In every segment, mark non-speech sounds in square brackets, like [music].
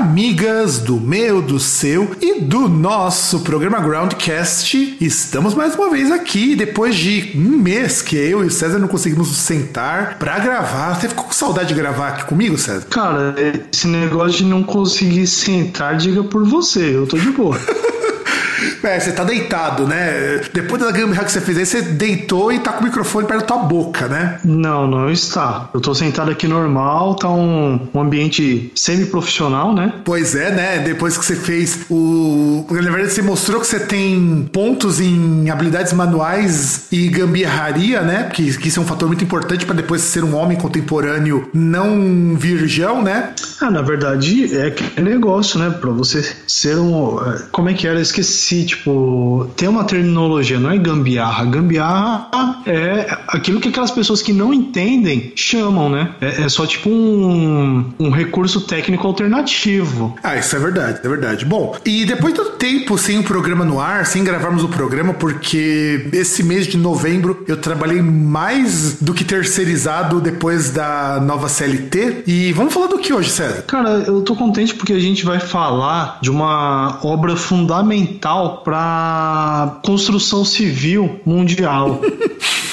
Amigas do meu, do seu e do nosso programa Groundcast. Estamos mais uma vez aqui, depois de um mês que eu e o César não conseguimos nos sentar pra gravar. Você ficou com saudade de gravar aqui comigo, César? Cara, esse negócio de não conseguir sentar, diga por você, eu tô de boa. [laughs] É, você tá deitado, né? Depois da gambiarra que você fez aí, você deitou e tá com o microfone perto da tua boca, né? Não, não está. Eu tô sentado aqui normal, tá um, um ambiente semi-profissional, né? Pois é, né? Depois que você fez o. Na verdade, você mostrou que você tem pontos em habilidades manuais e gambiarraria, né? Que, que isso é um fator muito importante para depois ser um homem contemporâneo não virgão, né? Ah, na verdade, é que negócio, né? Pra você ser um. Como é que era? Eu esqueci, tipo, tem uma terminologia, não é gambiarra. Gambiarra é aquilo que aquelas pessoas que não entendem chamam, né? É, é só tipo um, um recurso técnico alternativo. Ah, isso é verdade, é verdade. Bom, e depois do tempo sem o programa no ar, sem gravarmos o programa, porque esse mês de novembro eu trabalhei mais do que terceirizado depois da nova CLT. E vamos falar do que hoje, César? Cara, eu tô contente porque a gente vai falar de uma obra fundamental para construção civil mundial.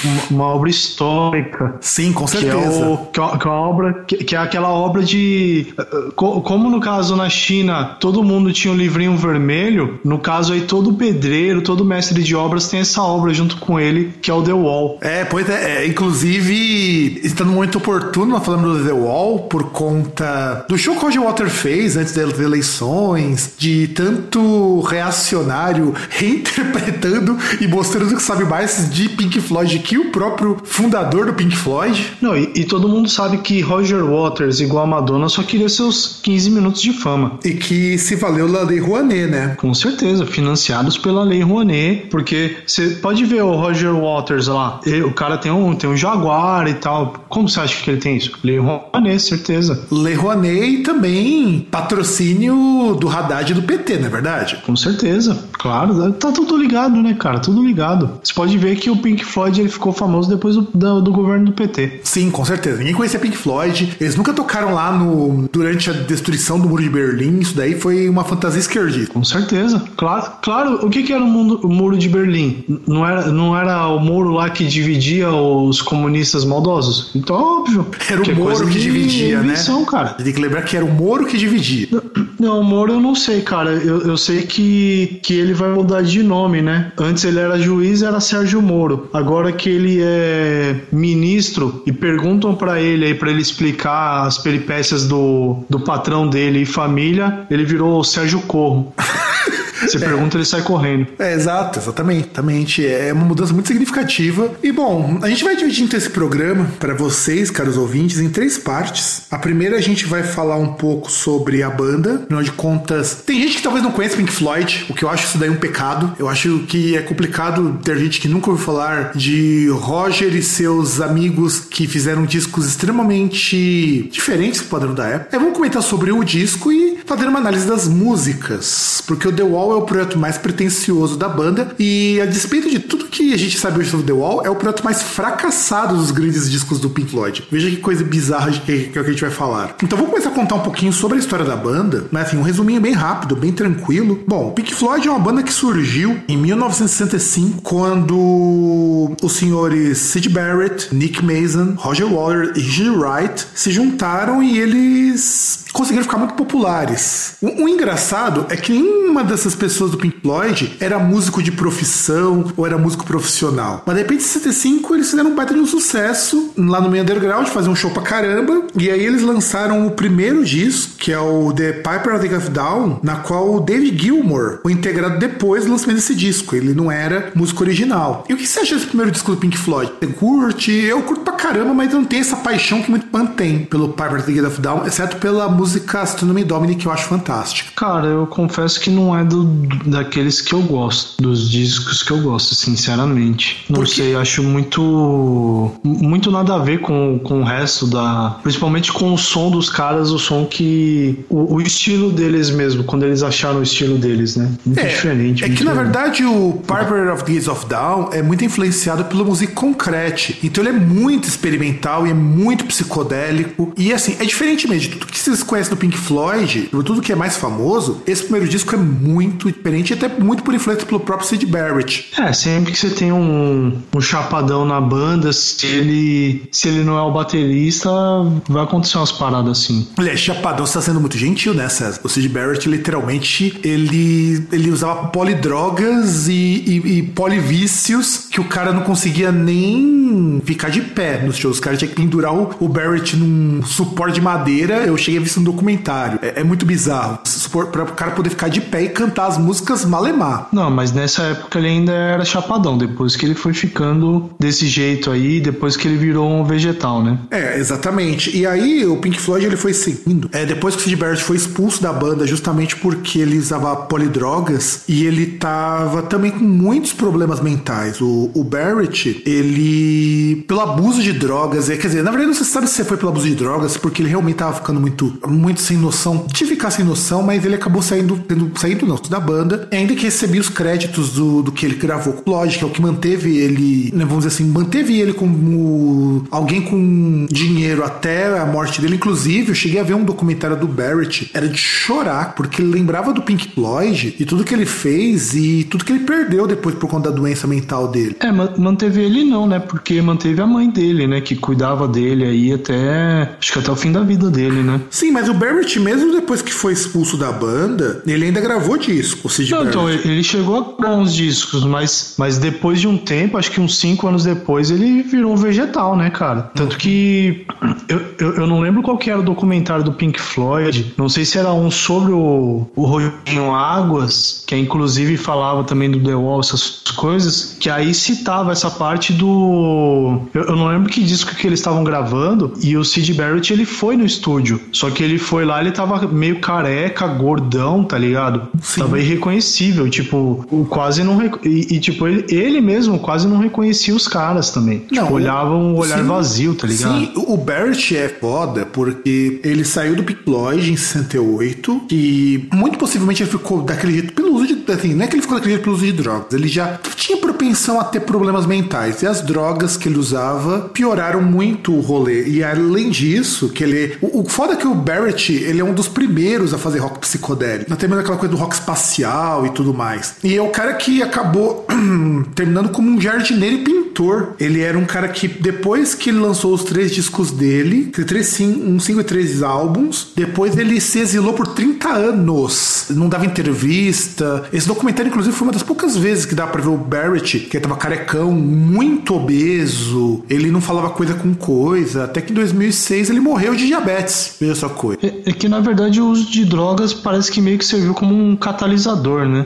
uma, [laughs] uma obra histórica. Sim, com Que é, certeza. o, que, é, que é uma obra que, que é aquela obra de eh, co- como no caso na China todo mundo tinha um livrinho vermelho no caso aí todo pedreiro todo mestre de obras tem essa obra junto com ele que é o The Wall É, pois é, é, inclusive está no momento oportuno nós falamos do The Wall por conta do show que o Roger Water fez antes das eleições, de tanto reacionário reinterpretando e mostrando que sabe mais de Pink Floyd que o próprio fundador do Pink Floyd. não e, e todo mundo sabe que Roger Waters igual a Madonna só queria seus 15 minutos de fama E que se valeu da Lei Rouanet, né? Com certeza, financiados pela Lei Rouanet, porque você pode ver o Roger Waters lá, ele- o cara tem um, tem um Jaguar e tal. Como você acha que ele tem isso? Lei Rouanet, certeza. Lei Rouanet e também patrocínio do Haddad e do PT, não é verdade? Com certeza, claro, tá tudo ligado, né, cara? Tudo ligado. Você pode ver que o Pink Floyd ele ficou famoso depois do, do, do governo do PT. Sim, com certeza. Ninguém conhecia Pink Floyd. Eles nunca tocaram lá no durante a destruição do Muro de Berlim. Isso daí foi uma fantasia esquerdista. Com certeza, claro. Claro, o que, que era o, mundo- o muro de Berlim? Não era, não era o muro lá que dividia os comunistas maldosos? Então, óbvio. Era o é Moro que de dividia, invenção, né? cara. Tem que lembrar que era o Moro que dividia. Não, o Moro eu não sei, cara. Eu, eu sei que, que ele vai mudar de nome, né? Antes ele era juiz, era Sérgio Moro. Agora que ele é ministro e perguntam pra ele aí para ele explicar as peripécias do, do patrão dele e família, ele virou Sérgio Corro. [laughs] Você pergunta, ele sai correndo. É, exato, exatamente. exatamente. É uma mudança muito significativa. E bom, a gente vai dividir então esse programa para vocês, caros ouvintes, em três partes. A primeira a gente vai falar um pouco sobre a banda. Afinal de contas, tem gente que talvez não conheça Pink Floyd, o que eu acho isso daí um pecado. Eu acho que é complicado ter gente que nunca ouviu falar de Roger e seus amigos que fizeram discos extremamente diferentes do padrão da época. É, vamos comentar sobre o disco e fazer uma análise das músicas, porque o The Wall é o projeto mais pretensioso da banda e a despeito de tudo que a gente sabe hoje sobre The Wall, é o projeto mais fracassado dos grandes discos do Pink Floyd. Veja que coisa bizarra que, que é a gente vai falar. Então vamos começar a contar um pouquinho sobre a história da banda, mas assim, um resuminho bem rápido, bem tranquilo. Bom, Pink Floyd é uma banda que surgiu em 1965 quando os senhores Sid Barrett, Nick Mason, Roger Waters e Gigi Wright se juntaram e eles conseguiram ficar muito populares. O, o engraçado é que nenhuma dessas pessoas do Pink Floyd era músico de profissão ou era músico profissional. Mas de repente, em 65, eles fizeram um baita de um sucesso lá no meio underground, faziam um show pra caramba. E aí eles lançaram o primeiro disco, que é o The Piper of the Gaff Down, na qual o David Gilmour foi integrado depois do lançamento desse disco. Ele não era músico original. E o que você acha desse primeiro disco do Pink Floyd? Você curte? Eu curto pra caramba, mas não tem essa paixão que muito fã tem pelo Piper of the Gaff Down, exceto pela música Astronomy Domini, que eu acho fantástica. Cara, eu confesso que não é do, daqueles que eu gosto, dos discos que eu gosto, sinceramente. Não sei, acho muito. muito nada a ver com, com o resto da. Principalmente com o som dos caras, o som que. o, o estilo deles mesmo, quando eles acharam o estilo deles, né? Muito É, diferente. É muito que na verdade o Piper of the of Down é muito influenciado pela música concrete. Então ele é muito experimental e é muito psicodélico. E assim, é diferente mesmo de tudo que vocês conhecem do Pink Floyd, tudo que é mais famoso. Esse primeiro disco é muito diferente, até muito por influência pelo próprio Sid Barrett. É, sempre que você tem um, um chapadão na banda, se ele, se ele não é o baterista, vai acontecer umas paradas assim. Aliás, Chapadão está sendo muito gentil, né, César? O Sid Barrett, literalmente, ele, ele usava polidrogas e, e, e polivícios que o cara não conseguia nem ficar de pé nos shows. O cara tinha que pendurar o, o Barrett num suporte de madeira. Eu cheguei a ver isso no documentário. É, é muito bizarro. Para o cara poder ficar de pé e cantar as músicas malemar. Não, mas nessa época ele ainda era chapadão, depois que ele foi ficando desse jeito aí, depois que ele virou um vegetal, né? É, exatamente. E aí o Pink Floyd ele foi seguindo. É, depois que o Sid Barrett foi expulso da banda justamente porque ele usava polidrogas e ele tava também com muitos problemas mentais. O, o Barrett, ele pelo abuso de drogas, é, quer dizer, na verdade não se sabe se foi pelo abuso de drogas, porque ele realmente tava ficando muito muito sem noção, de ficar sem noção, mas ele acabou saindo, tendo, saindo não, da banda, ainda que recebia os créditos do, do que ele gravou com que é o que manteve ele, né, vamos dizer assim, manteve ele como alguém com dinheiro até a morte dele. Inclusive, eu cheguei a ver um documentário do Barrett, era de chorar, porque ele lembrava do Pink Floyd e tudo que ele fez e tudo que ele perdeu depois por conta da doença mental dele. É, ma- manteve ele não, né? Porque manteve a mãe dele, né? Que cuidava dele aí até. Acho que até o fim da vida dele, né? Sim, mas o Barrett, mesmo depois que foi expulso da banda, ele ainda gravou disco, o Sid Não, então, ele chegou a gravar uns discos, mas, mas depois de um tempo, acho que uns 5 anos depois, ele virou um vegetal, né, cara? Tanto que eu, eu, eu não lembro qual que era o documentário do Pink Floyd, não sei se era um sobre o, o Rodinho Águas, que inclusive falava também do The Wall, essas coisas, que aí citava essa parte do. Eu, eu não lembro que disco que eles estavam gravando, e o Sid Barrett ele foi no estúdio, só que ele foi lá, ele tava meio careca, gordão, tá ligado? Sim. Tava irreconhecível, tipo, quase não. rec- E, e, tipo, ele, ele mesmo quase não reconhecia os caras também. Não, tipo, olhava um olhar sim. vazio, tá ligado? Sim, o Barrett é foda porque ele saiu do Pink Floyd em 68 e muito possivelmente ele ficou daquele jeito pelo uso de. Assim, não é que ele ficou daquele jeito de drogas, ele já tinha propensão a ter problemas mentais e as drogas que ele usava pioraram muito o rolê. E além disso, que ele. O, o foda é que o Barrett ele é um dos primeiros a fazer rock psicodélico. Até mesmo aquela coisa do rock espacial e tudo mais. E é o cara que acabou [clears throat] terminando como um jardineiro e pintor. Ele era um cara que, depois que ele lançou os três discos dele, três, sim, um cinco e três álbuns, depois ele se exilou por 30 anos. Não dava entrevista. Esse documentário, inclusive, foi uma das poucas vezes que dá pra ver o Barrett, que tava carecão, muito obeso. Ele não falava coisa com coisa. Até que em 2006 ele morreu de diabetes. Veja só coisa. É, é que na verdade o uso de drogas parece que meio que serviu como um catalisador, né?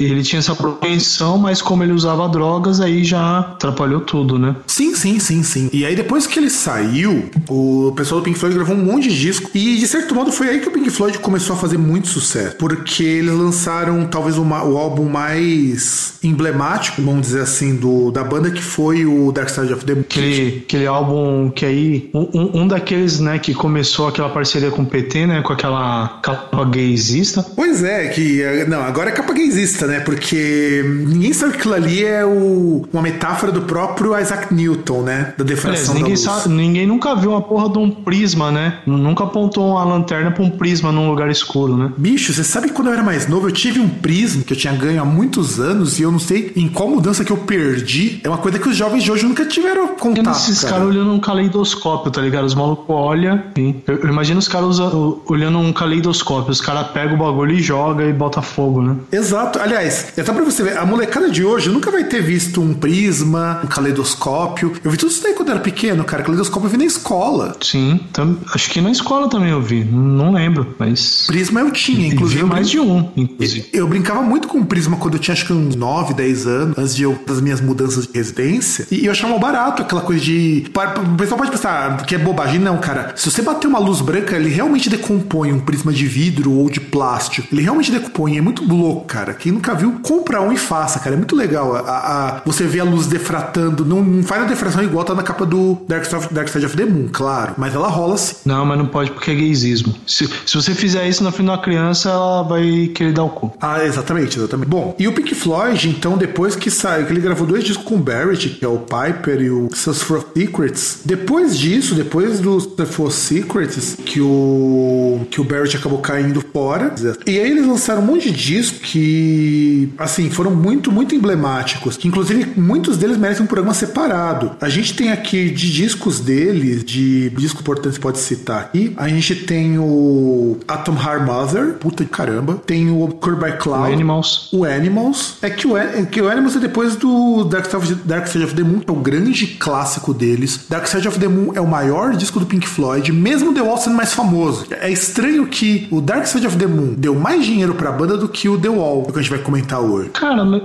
Ele tinha essa propensão, mas como ele usava drogas, aí já atrapalhou tudo, né? Sim, sim, sim, sim. E aí depois que ele saiu, o pessoal do Pink Floyd gravou um monte de disco. E de certo modo foi aí que o Pink Floyd começou a fazer muito sucesso. Porque eles lançaram talvez uma- o álbum mais emblemático, vamos dizer assim, do, da banda, que foi o Dark Side of the Moon. Aquele, aquele álbum que aí. Um, um- daqueles, né, que começou aquela parceria com o PT, né? Com aquela capa gaysista. Pois é, que. eh, Não, agora é capa gaysista, né? Porque ninguém sabe que aquilo ali é o, uma metáfora do próprio Isaac Newton, né? Da defração Aliás, ninguém, da luz. sabe- ninguém nunca viu uma porra de um prisma, né? Nunca apontou uma lanterna pra um prisma num lugar escuro, né? Bicho, você sabe que quando eu era mais novo, eu tive um prisma que eu tinha ganho há muitos anos e eu não sei em qual mudança que eu perdi. É uma coisa que os jovens de hoje nunca tiveram Tem contato. esses cara. caras olhando um caleidoscópio, tá ligado? Os malucos olham. Eu, eu imagino os caras olhando um caleidoscópio. Os caras pegam o bagulho e joga e bota fogo, né? Exato. Aliás, é só pra você ver, a molecada de hoje nunca vai ter visto um prisma, um caleidoscópio. Eu vi tudo isso daí quando eu era pequeno, cara. Caleidoscópio eu vi na escola. Sim, tam- acho que na escola também eu vi. Não lembro, mas. Prisma eu tinha, inclusive. eu mais de um, inclusive. Eu brincava muito com prisma quando eu tinha acho que uns 9, 10 anos, antes de eu, das minhas mudanças de residência. E eu achava barato aquela coisa de. O pessoal pode pensar que é bobagem. Não, cara. Se você bater uma luz branca, ele realmente decompõe um prisma de vidro ou de plástico. Ele realmente decompõe. É muito louco, cara. Quem nunca viu, compra um e faça, cara. É muito legal. A, a- você vê a luz defratando. Não, não faz a defração igual tá na capa do Dark Side, of, Dark Side of the Moon, claro. Mas ela rola assim. Não, mas não pode porque é gaysismo. Se, se você fizer isso na frente de uma criança, ela vai querer dar o cu. Ah, exatamente, exatamente. Bom, e o Pink Floyd, então, depois que saiu, que ele gravou dois discos com o Barrett, que é o Piper e o Search for Secrets. Depois disso, depois do Search for Secrets, que o que o Barrett acabou caindo fora. E aí eles lançaram um monte de discos que, assim, foram muito, muito emblemáticos. Que inclusive muitos deles merecem um programa separado. A gente tem aqui de discos deles, de discos importantes pode citar aqui. A gente tem o Atom Heart Mother, puta de caramba. Tem o Curb by Cloud. Animals. O Animals. É que o, é que o Animals é depois do Dark Side, of, Dark Side of the Moon, que é o grande clássico deles. Dark Side of the Moon é o maior disco do Pink Floyd, mesmo The Wall sendo mais famoso. É estranho que o Dark Side of the Moon deu mais dinheiro pra banda do que o The Wall, que a gente vai comentar hoje. Cara, ma-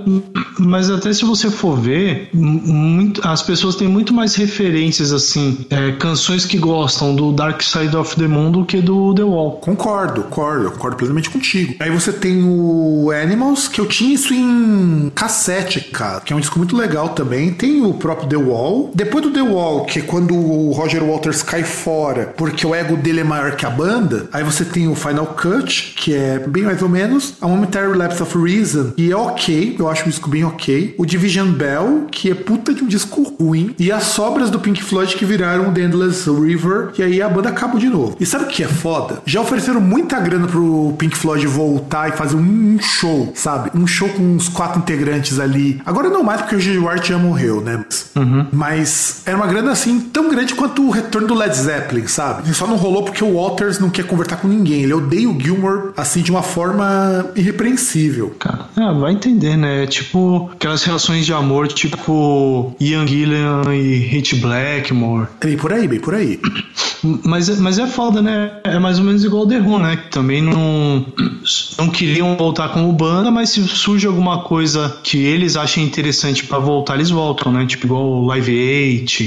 mas até se você for ver, muito- as pessoas têm muito mais referências, assim, é, canções que gostam do Dark Side of the Moon do que do The Wall. Concordo, concordo, concordo plenamente contigo. Aí você tem o Animals, que eu tinha isso em cassete, cara, que é um disco muito legal também. Tem o próprio The Wall. Depois do The Wall, que é quando o Roger Waters cai fora, porque o ego dele é maior que a banda. Aí você tem o Final Cut, que é bem mais ou menos. A Momentary Lapse of Reason, que é ok, eu acho um disco bem ok. O Division Bell, que é puta de um disco ruim. E as sobras do Pink Floyd que viraram The Endless River, e aí a banda acabou de novo. E sabe o que é foda? Já ofereceram muita grana pro Pink Floyd voltar e fazer um show, sabe? Um show com uns quatro integrantes ali. Agora não mais, porque o Stewart já morreu, né? Mas, mas era uma grana assim tão grande quanto o retorno do Led Zeppelin, sabe? E só não rolou porque o Waters não quer conversar com ninguém. Ele odeia o Gilmore assim de uma forma irrepreensível. Cara, ah, vai entender, né? É tipo aquelas relações de amor, tipo Ian Gillan e Hit Blackmore. É bem por aí, bem por aí. [coughs] Mas, é- mas é foda, né? É mais ou menos igual o The Who, né? Que também não, não queriam voltar como banda, mas se surge alguma coisa que eles achem interessante pra voltar, eles voltam, né? Tipo igual o Live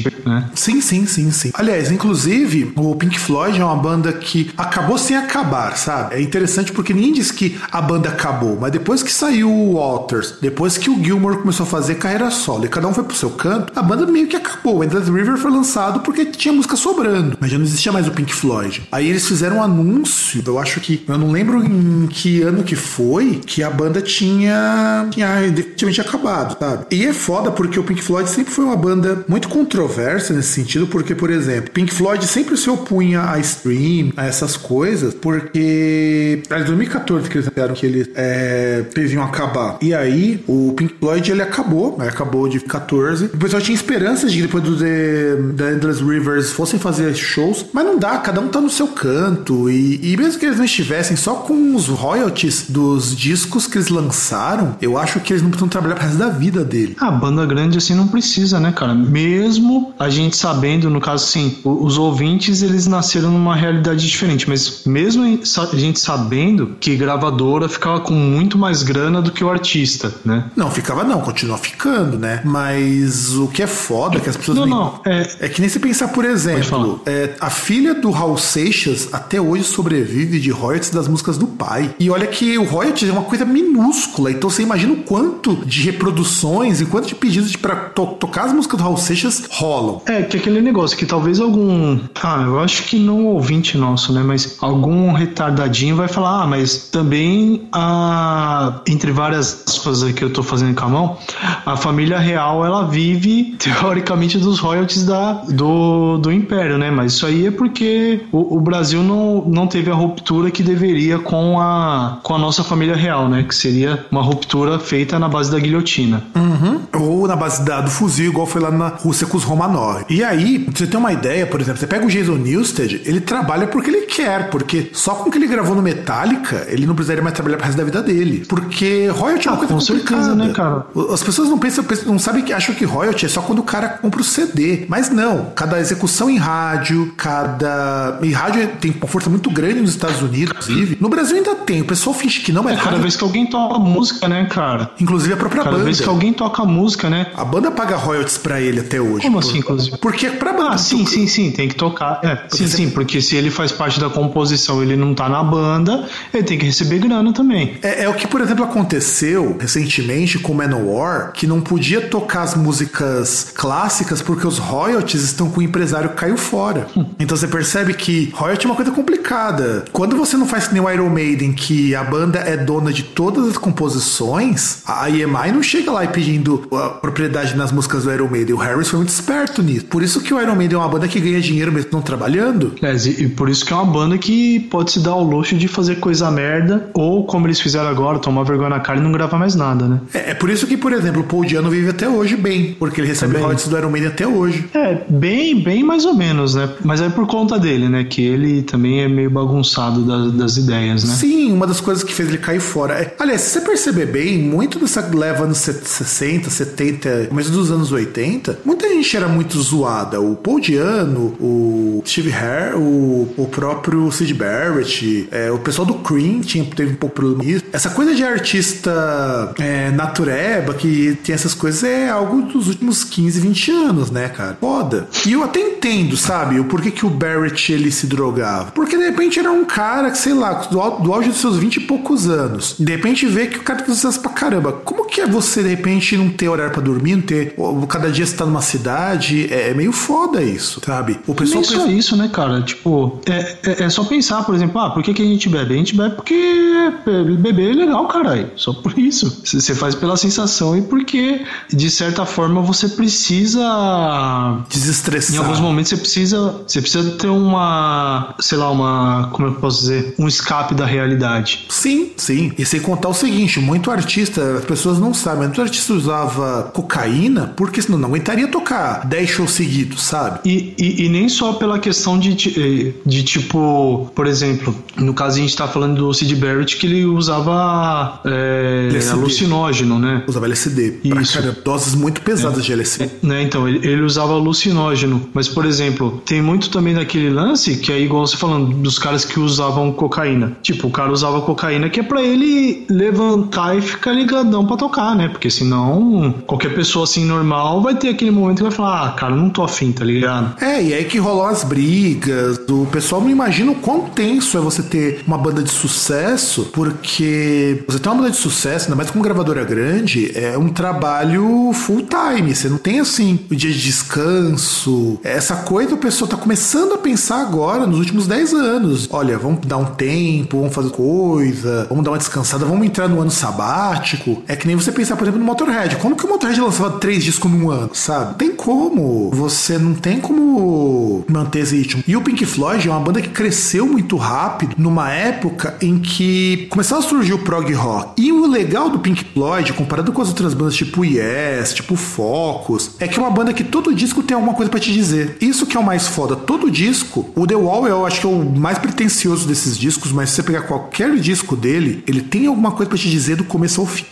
8, né? Sim, sim, sim, sim. Aliás, inclusive, o Pink Floyd é uma banda que acabou sem acabar, sabe? É interessante porque ninguém disse que a banda acabou, mas depois que saiu o Waters, depois que o Gilmore começou a fazer carreira solo e cada um foi pro seu canto, a banda meio que acabou. O Endless River foi lançado porque tinha música sobrando, mas já não existia mais o Pink Floyd. Aí eles fizeram um anúncio, eu acho que, eu não lembro em que ano que foi, que a banda tinha, tinha definitivamente acabado, sabe? E é foda porque o Pink Floyd sempre foi uma banda muito controversa nesse sentido, porque, por exemplo, Pink Floyd sempre se opunha a stream, a essas coisas, porque em 2014 que eles disseram que eles, é, eles iam acabar. E aí, o Pink Floyd ele acabou, né? acabou de 14. O pessoal tinha esperanças de que depois do The, The Endless Rivers fossem fazer shows, mas não dá, cada um tá no seu canto. E, e mesmo que eles não estivessem só com os royalties dos discos que eles lançaram, eu acho que eles não precisam trabalhar pro resto da vida dele. A banda grande assim não precisa, né, cara? Mesmo a gente sabendo, no caso assim, os ouvintes eles nasceram numa realidade diferente, mas mesmo a gente sabendo que gravadora ficava com muito mais grana do que o artista, né? Não, ficava não, continua ficando, né? Mas o que é foda é que as pessoas. Não, nem- não, é- É que nem se pensar, por exemplo, é, a filha do Raul Seixas até hoje sobrevive de royalties das músicas do pai. E olha que o royalties é uma coisa minúscula, então você imagina o quanto de reproduções e quanto de pedidos para to tocar as músicas do Raul Seixas rolam. É, que aquele negócio que talvez algum. Ah, eu acho que não ouvinte nosso, né? Mas algum retardadinho vai falar, ah, mas também a. Entre várias aspas que eu tô fazendo com a mão, a família real ela vive [laughs] teoricamente dos royalties da, do, do Império, né? Mas isso aí é porque o, o Brasil não, não teve a ruptura que deveria com a, com a nossa família real, né? Que seria uma ruptura feita na base da guilhotina. Uhum. Ou na base da, do fuzil, igual foi lá na Rússia com os Romanov. E aí, pra você ter uma ideia, por exemplo, você pega o Jason Newsted, ele trabalha porque ele quer, porque só com o que ele gravou no Metallica, ele não precisaria mais trabalhar pro resto da vida dele. Porque royalty é uma ah, coisa com complicada. certeza, né, cara? As pessoas não pensam, não sabem que acham que royalty é só quando o cara compra o CD. Mas não, cada execução em rádio, cada. E rádio tem uma força muito grande nos Estados Unidos, inclusive. No Brasil ainda tem. O pessoal finge que não, mas. É, cada rádio... vez que alguém toca música, né, cara? Inclusive a própria cada banda. Cada vez que alguém toca música, né? A banda paga royalties pra ele até hoje. Como por... assim, inclusive? Porque pra banda. Ah, sim, sim, sim, tem que tocar. É, sim, você... sim, porque se ele faz parte da composição ele não tá na banda, ele tem que receber grana também. É, é o que, por exemplo, aconteceu recentemente com Manowar, que não podia tocar as músicas clássicas porque os royalties estão com o empresário que caiu fora. Hum. Então você percebe que royalty é uma coisa complicada. Quando você não faz que nem o Iron Maiden, que a banda é dona de todas as composições, a EMI não chega lá e pedindo a propriedade nas músicas do Iron Maiden. O Harris foi muito esperto nisso. Por isso que o Iron Maiden é uma banda que ganha dinheiro mesmo não trabalhando. É, e por isso que é uma banda que pode se dar ao luxo de fazer coisa merda, ou como eles fizeram agora, tomar vergonha na cara e não gravar mais nada, né? É, é por isso que, por exemplo, o Paul Diano vive até hoje bem, porque ele recebe royalties do Iron Maiden até hoje. É, bem, bem mais ou menos, né? Mas é por conta dele, né? Que ele também é meio bagunçado das, das ideias, né? Sim, uma das coisas que fez ele cair fora. É, aliás, se você perceber bem, muito dessa leva anos 60, 70, começo dos anos 80, muita gente era muito zoada. O Paul Diano, o Steve Hare, o, o próprio Sid Barrett, é, o pessoal do Cream tinha, teve um pouco problema. Essa coisa de artista é, natureba, que tem essas coisas, é algo dos últimos 15, 20 anos, né, cara? Foda. E eu até entendo, sabe, o porquê que o Barrett ele se drogava. Porque de repente era um cara que, sei lá, do, do auge dos seus 20 e poucos anos. De repente vê que o cara tem sucesso pra caramba. Como que é você, de repente, não ter horário pra dormir, não ter. Cada dia você tá numa cidade? É, é meio foda isso, sabe? O pessoal. Nem só isso, né, cara? Tipo, é, é, é, só pensar, por exemplo, ah, por que, que a gente bebe? A gente bebe porque beber é legal, caralho. Só por isso. Você faz pela sensação e porque, de certa forma, você precisa. Desestressar. Em alguns momentos você precisa. Você precisa ter uma. Sei lá, uma. Como eu posso dizer? Um escape da realidade. Sim, sim. E sem contar o seguinte: muito artista, as pessoas não sabem, muito artista usava cocaína porque senão não aguentaria tocar 10 shows seguidos, sabe? E, e, e nem só pela questão de, de, de, tipo, por exemplo, no caso a gente tá falando do Sid Barrett que ele usava é, alucinógeno, né? Usava LSD. Isso. Cara, doses muito pesadas é. de LSD. É, né? Então, ele, ele usava alucinógeno. Mas, por exemplo, tem muito também daquele lance que é igual você falando dos caras que usavam cocaína. Tipo, o cara usava cocaína que é para ele levantar e ficar ligadão para tocar, né? Porque senão qualquer pessoa assim normal vai ter aquele momento que vai falar, ah, cara, não tô afim, tá ligado? É, e aí que rolou as brigas. O pessoal não imagina o quão tenso é você ter uma banda de sucesso, porque você tem uma banda de sucesso, ainda mais com gravadora grande, é um trabalho full time. Você não tem assim o dia de descanso. Essa coisa o pessoal tá começando a pensar agora, nos últimos 10 anos. Olha, vamos dar um tempo, vamos fazer coisa, vamos dar uma descansada, vamos entrar no ano sabático. É que nem você pensar, por exemplo, no Motorhead. Como que o Motorhead lançava três discos num ano, sabe? Tem como. Você não tem como manter esse ritmo. E o Pink Floyd é uma banda que cresceu muito rápido numa época em que começava a surgir o prog rock. E o legal do Pink Floyd, comparado com as outras bandas tipo Yes, tipo Focus, é que é uma banda que todo disco tem alguma coisa para te dizer. Isso que é o mais foda. Todo disco, o The Wall eu acho que é o mais pretencioso desses discos, mas se você pegar qualquer disco dele, ele tem alguma coisa para te dizer do começo ao fim.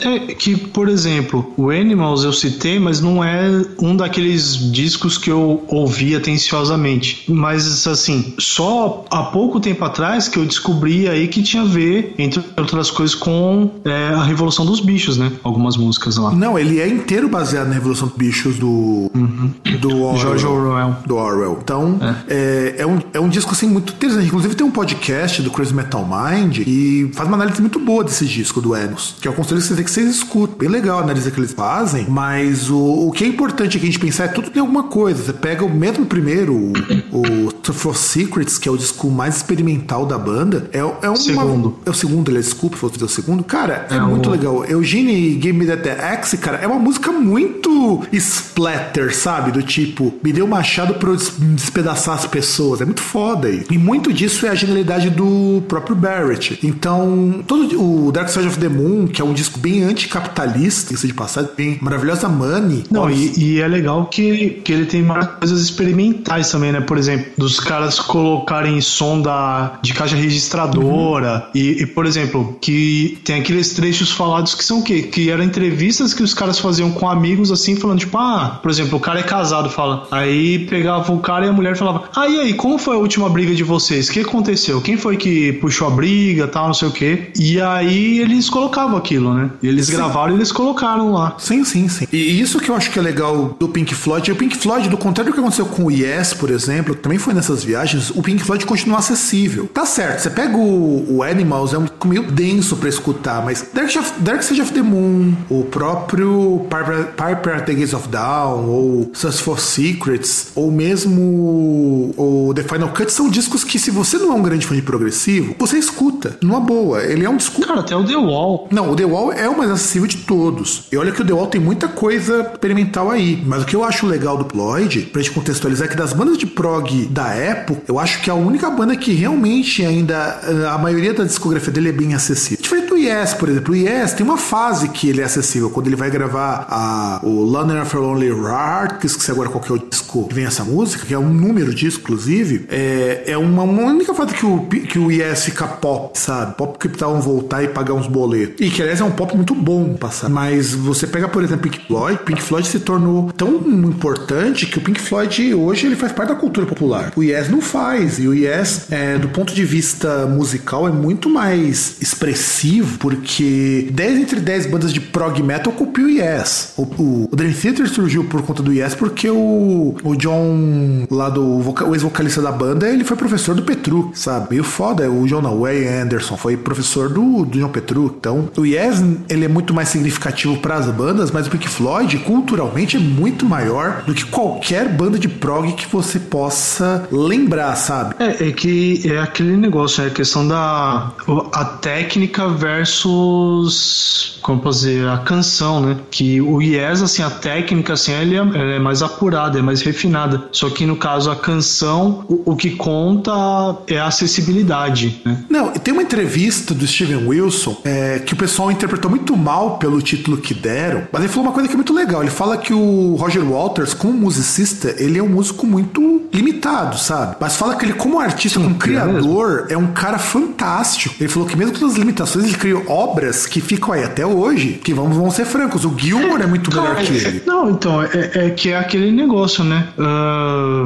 É que, por exemplo, o Animals eu citei, mas não é um daqueles discos que eu ouvi atenciosamente. Mas, assim, só há pouco tempo atrás que eu descobri aí que tinha a ver, entre outras coisas, com é, a Revolução dos Bichos, né? Algumas músicas lá. Não, ele é inteiro baseado na Revolução dos Bichos do. Uhum. Do Orwell, George Orwell. Do Orwell. Então, é. É, é, um, é um disco assim muito interessante. Inclusive, tem um podcast do Crazy Metal Mind e faz uma análise muito boa desse disco do Enos, que é o conselho que vocês, que vocês escutam. Bem legal a análise que eles fazem, mas o, o que é importante aqui a gente pensar é tudo tem alguma coisa. Você pega o mesmo primeiro, o, o For Secrets, que é o disco mais experimental da banda, é, é uma. Segundo. É o segundo, ele desculpa, vou fazer o segundo. Cara, é, é muito o... legal. Eugene Game Me That X, cara, é uma música muito splatter, sabe? Do tipo, me deu machado pra eu despedaçar as pessoas. É muito foda aí. E muito disso é a genialidade do próprio Barrett. Então, todo o Dark Side of the Moon, que é um disco bem anticapitalista, isso de passagem, bem maravilhosa Money. Não, e, e, é legal que, que ele tem mais coisas experimentais também, né? Por exemplo, dos caras colocarem som da, de caixa registradora. Uhum. E, e, por exemplo, que tem aqueles trechos falados que são o quê? Que eram entrevistas que os caras faziam com amigos assim, falando, tipo, ah, por exemplo, o cara é casado, fala. Aí pegava o cara e a mulher falava, ah, e aí, como foi a última briga de vocês? O que aconteceu? Quem foi que puxou a briga, tal, não sei o quê? E aí eles colocavam aquilo, né? Eles sim. gravaram e eles colocaram lá. Sim, sim, sim. E isso que eu acho que é legal do Pink Floyd. O Pink Floyd, do contrário do que aconteceu com o Yes, por exemplo, que também foi nessas viagens, o Pink Floyd continua acessível. Tá certo, você pega o, o Animals, é um meio denso para escutar, mas Dark, Dark Side of the Moon, o próprio Piper at the Gates of Dawn, ou Such for Secrets, ou mesmo o The Final Cut, são discos que, se você não é um grande fã de progressivo, você escuta, numa boa. Ele é um disco. Cara, até o The Wall. Não, o The Wall é o mais acessível de todos. E olha que o The Wall tem muita coisa experimental aí. Mas o que eu acho legal do Ployd, pra gente contextualizar, é que das bandas de prog da época, eu acho que a única banda que realmente ainda a maioria da discografia dele é bem acessível. Diferente do Yes, por exemplo. O Yes tem uma fase que ele é acessível, quando ele vai gravar a, o London of Lonely Heart, que esqueci agora qual que é o disco que vem essa música, que é um número disso, inclusive. É, é uma, uma única fase que o, que o Yes fica pop, sabe? Pop que precisavam voltar e pagar uns boletos. E que aliás é um pop muito bom passar. Mas você pega, por exemplo, Pink Floyd, Pink Floyd se tornou tão importante que o Pink Floyd hoje ele faz parte da cultura popular. O Yes não faz. E o Yes, é, do ponto de vista musical, é muito mais expressivo, porque 10 entre 10 bandas de prog metal copiam o Yes. O, o, o Dream Theater surgiu por conta do Yes porque o, o John, lá do ex-vocalista da banda, ele foi professor do Petru, sabe? Meio foda. O John Way Anderson foi professor do, do John Petru. Então, o Yes, ele é muito mais significativo para as bandas, mas o Pink Floyd, culturalmente, é muito maior do que qualquer banda de prog que você possa lembrar, sabe? É, é que é aquele negócio, é a questão da a técnica versus como posso dizer, a canção, né? Que o Yes, assim, a técnica, assim, ele é, é, mais apurada, é mais refinada. Só que no caso a canção, o, o que conta é a acessibilidade, né? Não, tem uma entrevista do Steven Wilson é, que o pessoal interpretou muito mal pelo título que deram, mas ele falou uma coisa que é muito legal. Ele fala que o Roger Waters, como musicista, ele é um músico muito limitado, sabe? Mas fala que ele, como artista, Sim, como criador, é, é um cara fantástico. Ele falou que mesmo com as limitações, ele criou obras que ficam aí até hoje, que vamos, vamos ser francos, o Gilmore é, é muito melhor que ele. Não, então, é, é, que é aquele negócio, né? Uh,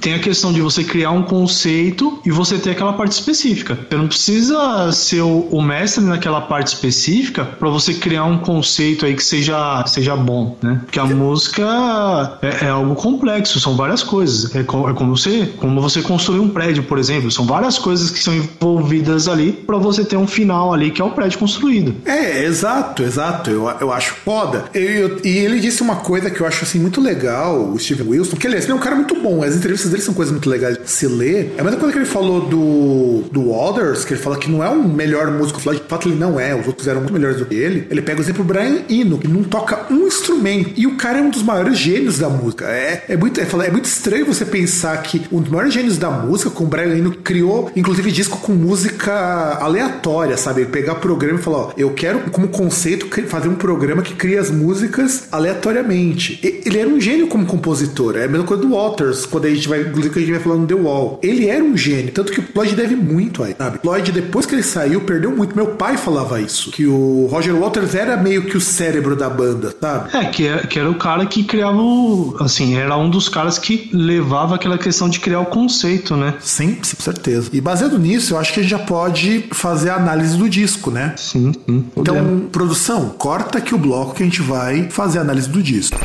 tem a questão de você criar um conceito e você ter aquela parte específica. Você não precisa ser o, o mestre naquela parte específica para você criar um conceito aí que seja, seja bom, né? Porque a música é, é, algo complexo, são várias coisas. É, é como você, como você construir um prédio, por exemplo. São várias coisas que são envolvidas ali para você ter um final ali que é o prédio construído. É, exato, exato. Eu, eu acho foda. Eu, e ele disse uma coisa que eu acho assim muito legal, o Steven Wilson, que ele é um cara muito bom. As entrevistas dele são coisas muito legais de se ler. É a mesma coisa que ele falou do, do Waters, que ele fala que não é um melhor músico, de fato ele não é, os outros eram muito melhores do que ele. Ele pega o exemplo do Brian Eno, que não toca um instrumento. E o cara é um dos maiores gênios da música. É, é, muito, é, é muito estranho você pensar que um dos maiores gênios da música, com o Brian Eno, criou, inclusive, disco com música aleatória, sabe? Ele pegar programa e falar, ó, eu quero, como conceito, fazer um programa que cria as músicas aleatoriamente. Ele era um gênio como compositor. É a mesma coisa do Waters, quando a gente vai, inclusive, que a gente vai falando do The Wall. Ele era um gênio, tanto que o Floyd deve muito aí, sabe? Floyd, depois que ele saiu, perdeu muito. Meu pai falava isso, que o Roger Waters era meio que o cérebro da banda, sabe? É, que era, que era o cara que criava o, assim, era um dos caras que levava aquela questão de criar o conceito, né? Sim, sim, com certeza. E baseado nisso, eu acho que a gente já pode fazer a análise do disco, né? Sim, sim. Então, produção, corta aqui o bloco que a gente vai fazer a análise do disco.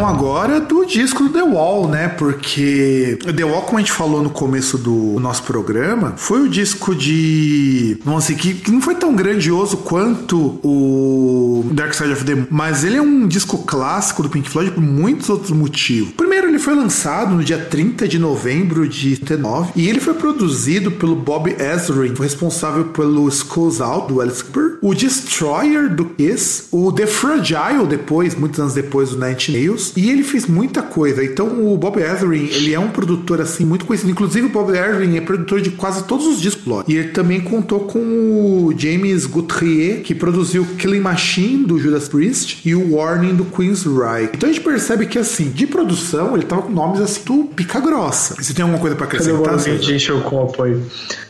Agora do disco The Wall, né? Porque The Wall, como a gente falou no começo do nosso programa, foi o disco de. Vamos dizer, que, que não foi tão grandioso quanto o Dark Side of the Moon, mas ele é um disco clássico do Pink Floyd por muitos outros motivos. Primeiro, ele foi lançado no dia 30 de novembro de 79 e ele foi produzido pelo Bob Ezrin, responsável pelo Skulls Out do Alice Cooper, o Destroyer do Kiss, o The Fragile depois, muitos anos depois do Nine Nails, e ele fez muita coisa. Então o Bob Ezrin, ele é um produtor assim muito conhecido. Inclusive o Bob Ezrin é produtor de quase todos os discos. E ele também contou com o James Guthrie, que produziu Killing Machine do Judas Priest e o Warning do Queen's Reich. Então a gente percebe que assim, de produção, ele tava com nomes assim do pica grossa. Você tem alguma coisa para acrescentar? Cadê o de encher o copo aí?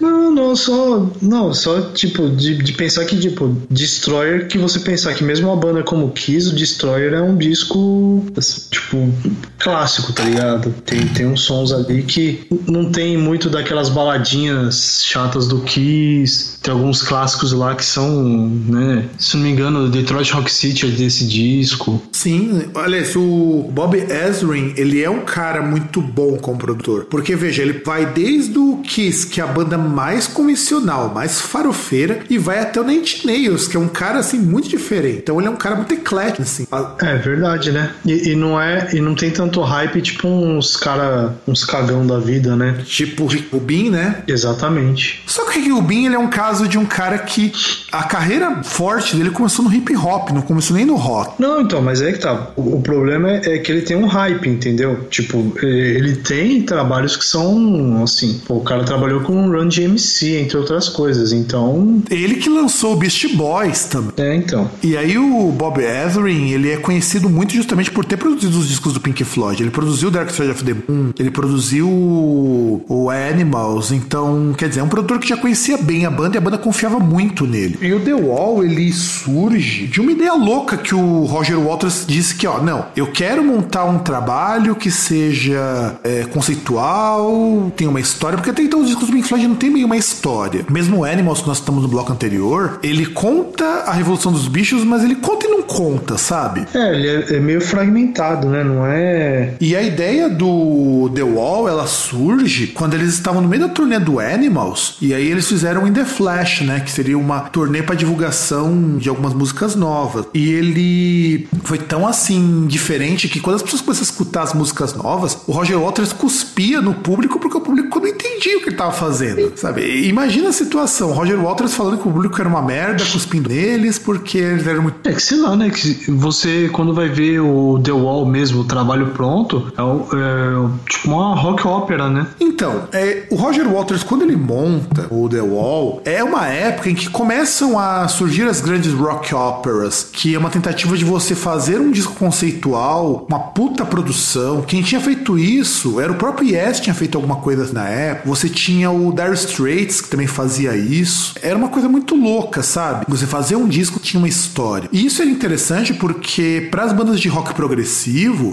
Não, não, só não, só tipo de, de pensar que tipo Destroyer, que você pensar que mesmo uma banda como Kiss, o Destroyer é um disco tipo clássico, tá ligado? Tem, tem uns sons ali que não tem muito daquelas baladinhas chatas do Kiss. Tem alguns clássicos lá que são, né? Se não me engano, Detroit Rock City é desse disco. Sim, olha, o Bob Ezrin, ele é um cara muito bom como produtor. Porque, veja, ele vai desde o Kiss, que é a banda mais convencional, mais farofeira, e vai até o Nine Nails, que é um cara, assim, muito diferente. Então ele é um cara muito eclético, assim. É verdade, né? E, e não é, e não tem tanto hype, tipo uns cara, uns cagão da vida, né? Tipo o Bin, né? Exatamente. Só que o Bin, ele é um caso de um cara que a carreira forte dele começou no hip hop, não começou nem no rock. Não, então, mas é que tá. O, o problema é, é, que ele tem um hype, entendeu? Tipo, ele tem trabalhos que são, assim, pô, o cara trabalhou com Run DMC, entre outras coisas, então... Ele que lançou o Beast Boys também. É, então. E aí o Bob Ezrin, ele é conhecido muito justamente por ter produzido os discos do Pink Floyd. Ele produziu Dark Side of the Moon, ele produziu o Animals, então, quer dizer, é um produtor que já conhecia bem a banda e a banda confiava muito nele. E o The Wall, ele surge de uma ideia louca que o Roger Waters disse que, ó, não, eu quero montar um trabalho que seja é, conceitual, tem uma história, porque até então os discos do Pink Floyd não tem meio uma história. Mesmo o Animals, que nós estamos no bloco anterior, ele conta a revolução dos bichos, mas ele conta e não conta, sabe? É, ele é, é meio fragmentado, né? Não é. E a ideia do The Wall, ela surge quando eles estavam no meio da turnê do Animals, e aí eles fizeram In The Flash, né? Que seria uma turnê para divulgação de algumas músicas novas. E ele foi tão assim diferente que quando as pessoas começaram a escutar as músicas novas, o Roger Waters cuspia no público porque o público não entendia o que ele tava fazendo, sabe? Imagina a situação, Roger Waters falando que o público era uma merda, cuspindo neles porque eles eram muito... É que sei lá, né? Que você, quando vai ver o The Wall mesmo, o trabalho pronto, é, é tipo uma rock ópera, né? Então, é, o Roger Waters, quando ele monta o The Wall, é uma época em que começam a surgir as grandes rock operas, que é uma tentativa de você fazer um disco conceitual, uma puta produção. Quem tinha feito isso era o próprio Yes, tinha feito alguma coisa na época. Você tinha o Dire Straits, que também fazia isso. Era uma coisa muito louca, sabe? Você fazer um disco tinha uma história. E isso era interessante porque, para as bandas de rock progressivo,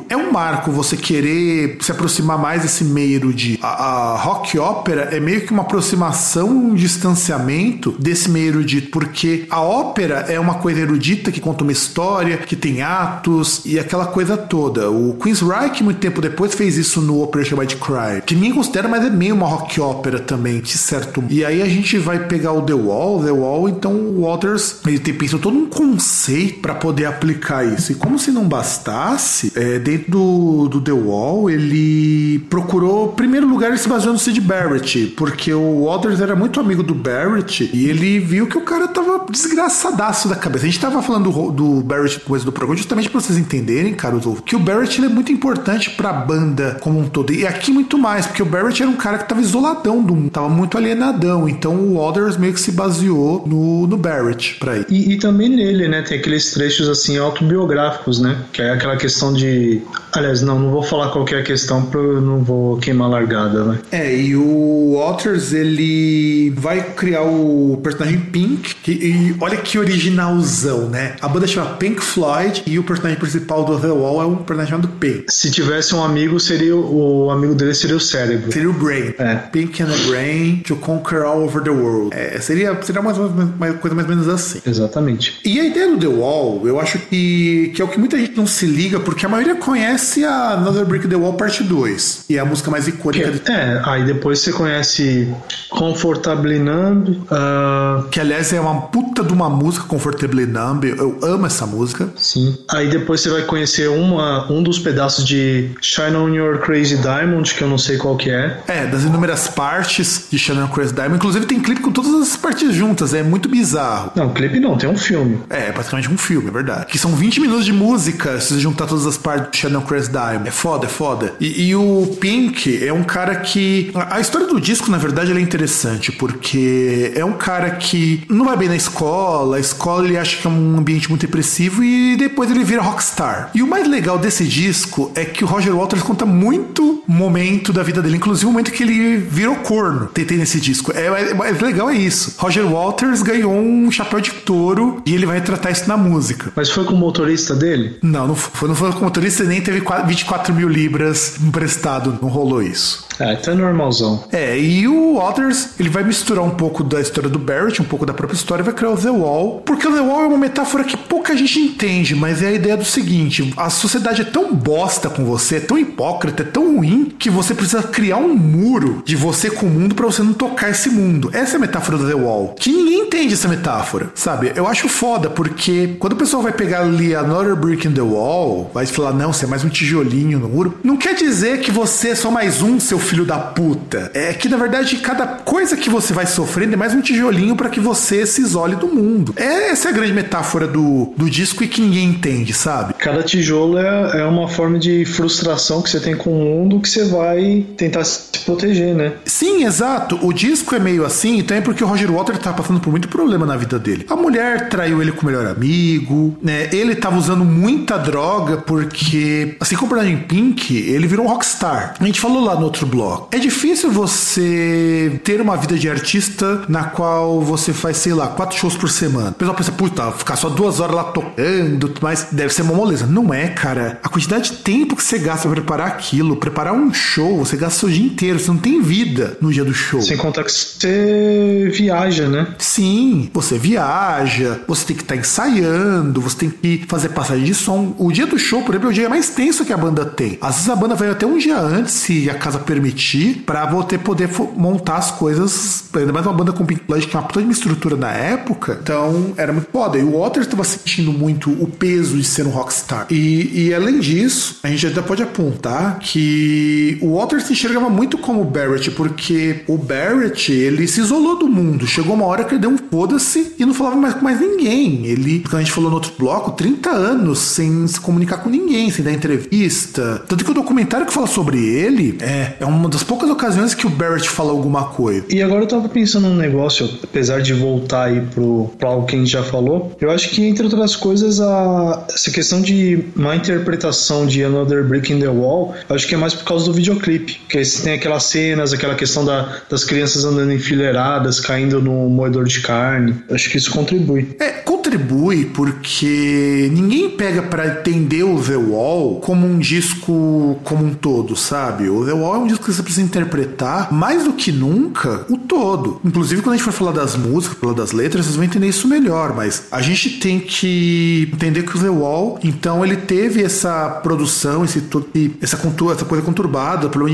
é um marco você querer se aproximar mais desse meio de. A, a rock ópera é meio que uma aproximação, um distanciamento desse meio erudito, porque a ópera é uma coisa erudita que conta uma história, que tem atos e aquela coisa toda. O Queensryche, muito tempo depois, fez isso no Operation White Cry, que ninguém considera, mas é meio uma rock ópera também, de certo. E aí a gente vai pegar o The Wall, The Wall, então o Waters, ele tem pensado todo um conceito para poder aplicar isso. E como se não bastasse, é, dentro do, do The Wall, ele procurou, em primeiro lugar, ele se baseou no Sid Barrett, porque o Waters era muito amigo do Barrett e ele viu que o cara tava desgraçadaço da cabeça. A gente tava falando do, do Barrett coisa do programa justamente para vocês entenderem, cara, que o Barrett é muito importante pra banda como um todo. E aqui muito mais, porque o Barrett era um cara que tava isoladão do mundo, tava muito alienadão. Então o Waters meio que se baseou no, no Barrett pra ir. E, e também nele, né? Tem aqueles trechos assim autobiográficos, né? Que é aquela questão de. Aliás, não, não vou falar qual é a questão, porque eu não vou queimar a largada, né? É, e o Waters, ele vai criar o personagem Pink, que, e olha que originalzão, né? A banda chama Pink Floyd e o personagem principal do The Wall é um personagem chamado Pink. Se tivesse um amigo, seria o, o amigo dele seria o cérebro. Seria o Brain. É. Pink and the Brain to conquer all over the world. É, seria seria mais, uma coisa mais ou menos assim. Exatamente. E a ideia do The Wall, eu acho que, que é o que muita gente não se liga, porque porque a maioria conhece a Another Brick the Wall parte 2, e é a música mais icônica. Que, é, aí depois você conhece Comfortably Numb. Uh... Que aliás é uma puta de uma música, Comfortably Numb. Eu amo essa música. Sim. Aí depois você vai conhecer uma, um dos pedaços de Shine on Your Crazy Diamond, que eu não sei qual que é. É, das inúmeras partes de Shine on Crazy Diamond. Inclusive tem clipe com todas as partes juntas, é muito bizarro. Não, clipe não, tem um filme. É, é praticamente um filme, é verdade. Que são 20 minutos de música se você juntar todas as partes de Shine on Crazy Diamond. É foda, é foda. E, e o Pink é um cara que. A história do disco, na verdade, é interessante, porque é um cara que não vai bem na escola, a escola ele acha que é um ambiente muito depressivo e depois ele vira rockstar. E o mais legal desse disco é que o Roger Waters conta muito momento da vida dele, inclusive o momento que ele virou corno. Tentei nesse disco. É, é, é, legal é isso. Roger Waters ganhou um chapéu de touro e ele vai tratar isso na música. Mas foi com o motorista dele? Não, não foi, não foi motorista, nem teve 24 mil libras emprestado, não rolou isso. É, tá normalzão. É, e o Waters, ele vai misturar um pouco da história do Barrett, um pouco da própria história, e vai criar o The Wall. Porque o The Wall é uma metáfora que pouca gente entende, mas é a ideia do seguinte: a sociedade é tão bosta com você, é tão hipócrita, é tão ruim, que você precisa criar um muro de você com o mundo para você não tocar esse mundo. Essa é a metáfora do The Wall. Que ninguém entende essa metáfora, sabe? Eu acho foda, porque quando o pessoal vai pegar ali Another Brick in the Wall, vai falar, não, você é mais um tijolinho no muro, não quer dizer que você é só mais um, seu filho da puta. É que na verdade cada coisa que você vai sofrendo é mais um tijolinho para que você se isole do mundo. É, essa é a grande metáfora do, do disco e que ninguém entende, sabe? Cada tijolo é, é uma forma de frustração que você tem com o mundo que você vai tentar se proteger, né? Sim, exato. O disco é meio assim, então é porque o Roger Waters tá passando por muito problema na vida dele. A mulher traiu ele com o melhor amigo, né? Ele tava usando muita droga porque, assim como o Pink, ele virou um rockstar. A gente falou lá no outro bloco. É difícil você ter uma vida de artista na qual você faz, sei lá, quatro shows por semana. O pessoal pensa, puta, ficar só duas horas lá tocando, mas deve ser uma moleza. Não é, cara. A quantidade de tempo que você gasta pra preparar aquilo, preparar um show, você gasta o dia inteiro, você não tem vida no dia do show. Sem contar que você viaja, né? Sim, você viaja, você tem que estar tá ensaiando, você tem que fazer passagem de som. O dia do show, por exemplo, é o dia mais tenso que a banda tem. Às vezes a banda vai até um dia antes, se a casa permitir para você poder montar as coisas. Ainda mais uma banda com Pink Floyd que tinha uma puta de uma estrutura na época. Então era muito foda. E o Waters estava sentindo muito o peso de ser um rockstar. E, e além disso, a gente até pode apontar que o Waters se enxergava muito como o Barrett, porque o Barrett ele se isolou do mundo. Chegou uma hora que ele deu um foda-se e não falava mais com mais ninguém. Ele, como a gente falou no outro bloco, 30 anos sem se comunicar com ninguém, sem dar entrevista. Tanto que o documentário que fala sobre ele é, é uma das poucas ocasiões que o Barrett fala alguma coisa. E agora eu tava pensando num negócio, apesar de voltar aí pro, pro algo que a gente já falou, eu acho que, entre outras coisas, a, essa questão de má interpretação de Another Brick in the Wall, acho que é mais por causa do videoclipe. Que tem aquelas cenas, aquela questão da, das crianças andando enfileiradas, caindo no moedor de carne. Acho que isso contribui. É, contribui porque ninguém pega para entender o The Wall como um disco como um todo, sabe? O The Wall é um disco que você precisa interpretar mais do que nunca o todo. Inclusive, quando a gente for falar das músicas, falar das letras, vocês vão entender isso melhor. Mas a gente tem que entender que o The Wall, então, ele teve essa produção, esse, essa, essa coisa conturbada, de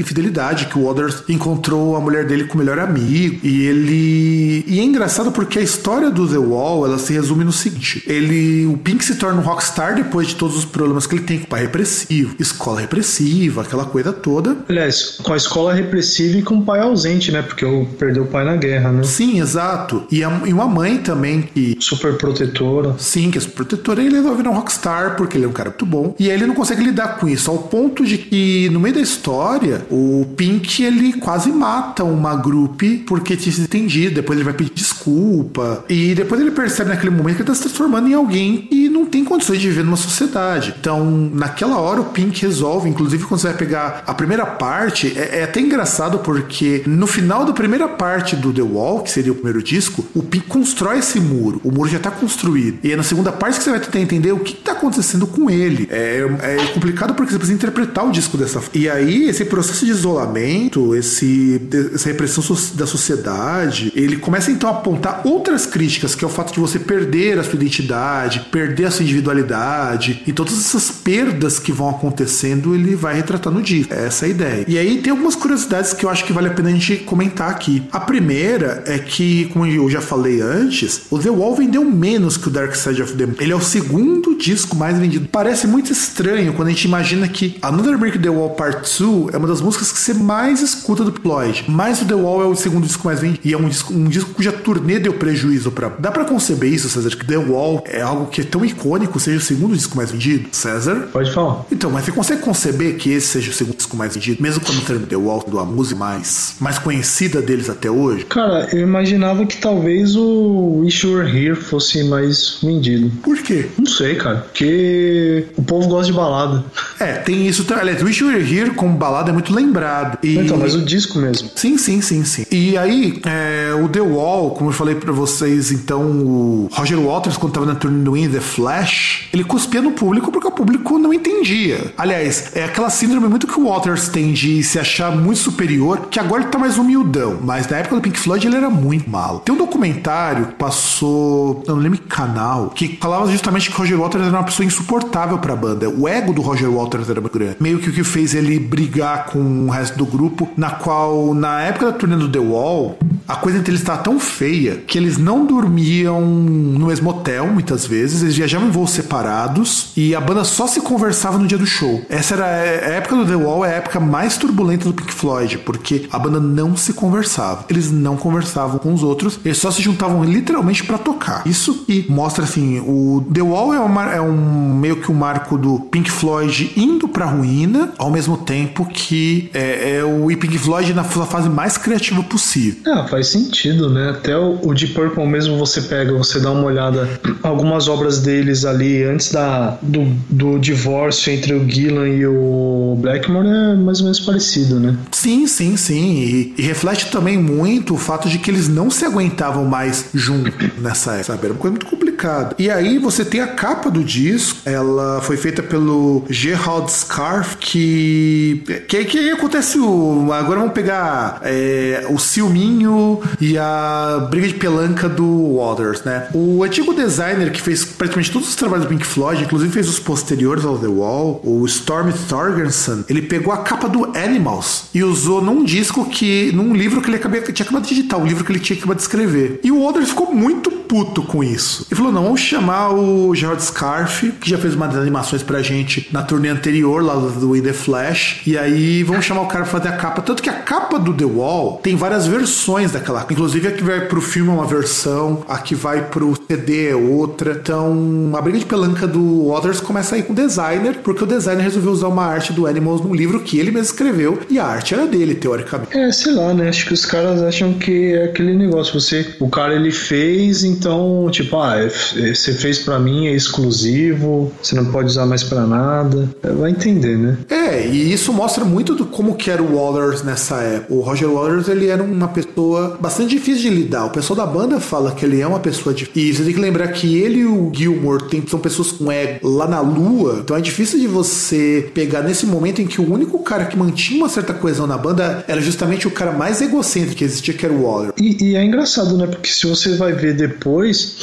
infidelidade, que o Waters encontrou a mulher dele com o melhor amigo. E ele. E é engraçado porque a história do The Wall ela se resume no seguinte: ele, o Pink se torna um rockstar depois de todos os problemas que ele tem com o pai repressivo, escola repressiva, aquela coisa toda. Aliás, com a escola repressiva e com o pai ausente, né? Porque eu perdeu o pai na guerra, né? Sim, exato. E, a, e uma mãe também que. Super protetora. Sim, que é super protetora. E ele resolve virar um rockstar porque ele é um cara muito bom. E aí ele não consegue lidar com isso, ao ponto de que no meio da história, o Pink ele quase mata uma grupe porque tinha se entendido. Depois ele vai pedir desculpa. E depois ele percebe naquele momento que ele tá se transformando em alguém e não tem condições de viver numa sociedade. Então, naquela hora, o Pink resolve, inclusive quando você vai pegar a primeira parte é, é, até engraçado porque no final da primeira parte do The Wall, que seria o primeiro disco, o Pink constrói esse muro. O muro já está construído. E é na segunda parte que você vai tentar entender o que está acontecendo com ele. É, é, complicado porque você precisa interpretar o disco dessa forma. E aí, esse processo de isolamento, esse, essa repressão da sociedade, ele começa então a apontar outras críticas, que é o fato de você perder a sua identidade, perder a sua individualidade. E todas essas perdas que vão acontecendo, ele vai retratar no disco. É essa a ideia. E aí tem algumas curiosidades que eu acho que vale a pena a gente comentar aqui. A primeira é que, como eu já falei antes, o The Wall vendeu menos que o Dark Side of the Moon. Ele é o segundo disco mais vendido. Parece muito estranho quando a gente imagina que Another Brick The Wall Part 2 é uma das músicas que você mais escuta do Floyd. Mas o The Wall é o segundo disco mais vendido. E é um disco, um disco cuja turnê deu prejuízo para. Dá para conceber isso, César? Que The Wall é algo que é tão icônico, seja o segundo disco mais vendido? César? Pode falar. Então, mas você consegue conceber que esse seja o segundo disco mais vendido, mesmo quando o The Wall a música mais, mais conhecida deles até hoje? Cara, eu imaginava que talvez o Wish You Were Here fosse mais vendido. Por quê? Não sei, cara. Porque o povo gosta de balada. É, tem isso. Aliás, Wish You Were Here como balada é muito lembrado. E... Então, mas o disco mesmo. Sim, sim, sim, sim. E aí, é, o The Wall, como eu falei pra vocês, então, o Roger Waters, quando tava na turnê do In The Flash, ele cuspia no público porque o público não entendia. Aliás, é aquela síndrome muito que o Waters tem de se achar muito superior, que agora ele tá mais humildão. Mas na época do Pink Floyd ele era muito malo. Tem um documentário que passou, eu não lembro que canal, que falava justamente que Roger Waters era uma pessoa insuportável pra banda. O ego do Roger Waters era muito grande. Meio que o que fez ele brigar com o resto do grupo, na qual, na época da turnê do The Wall, a coisa entre eles estava tão feia que eles não dormiam no mesmo hotel, muitas vezes, eles viajavam em voos separados e a banda só se conversava no dia do show. Essa era a época do The Wall, é a época mais turbulenta do Pink Floyd, porque a banda não se conversava. Eles não conversavam com os outros, eles só se juntavam literalmente para tocar. Isso e mostra assim, o The Wall é, uma, é um meio que um marco do Pink Floyd indo pra ruína, ao mesmo tempo que é, é o Pink Floyd na fase mais criativa possível. Ah, faz sentido, né? Até o, o Deep Purple mesmo você pega, você dá uma olhada algumas obras deles ali antes da, do, do divórcio entre o Gillan e o Blackmore é mais ou menos parecido, né? Sim, sim, sim. E, e reflete também muito o fato de que eles não se aguentavam mais junto [laughs] nessa época, sabe? Era uma coisa muito complicada. E aí você tem a capa do disco, ela foi feita pelo Gerald Scarf, que. Que, que aí acontece o. Agora vamos pegar é, o ciúminho e a briga de pelanca do Waters, né? O antigo designer que fez praticamente todos os trabalhos do Pink Floyd, inclusive fez os posteriores ao The Wall, o Storm Thorgerson, ele pegou a capa do Animals e usou num disco que. num livro que ele acabei, tinha acabado de digitar, um livro que ele tinha acabado de escrever. E o Waters ficou muito puto com isso. Ele falou: não, vamos chamar o Gerald Scarfe, que já fez umas animações pra gente na turnê anterior, lá do In The Flash. E aí vamos chamar o cara pra fazer a capa. Tanto que a capa do The Wall tem várias versões daquela. Inclusive a que vai pro filme é uma versão, a que vai pro CD é outra. Então a briga de pelanca do Waters começa aí com o designer, porque o designer resolveu usar uma arte do Animals num livro que ele mesmo escreveu e a arte era dele, teoricamente. É, sei lá, né? Acho que os caras acham que é aquele negócio. Você, o cara ele fez, então, tipo, ah, é, é, você fez para mim, é exclusivo, você não pode usar mais para nada. É, vai entender, né? É, e isso mostra muito do como que era o Waters nessa época. O Roger Waters, ele era uma pessoa bastante difícil de lidar. O pessoal da banda fala que ele é uma pessoa difícil. E você tem que lembrar que ele e o Gilmore tem, são pessoas com ego lá na lua, então é difícil de você pegar nesse momento em que o único cara que mantinha uma certa coesão na banda era justamente o cara mais egocêntrico que existia, que era o Waller. E, e é engraçado, né? Porque se você vai ver depois,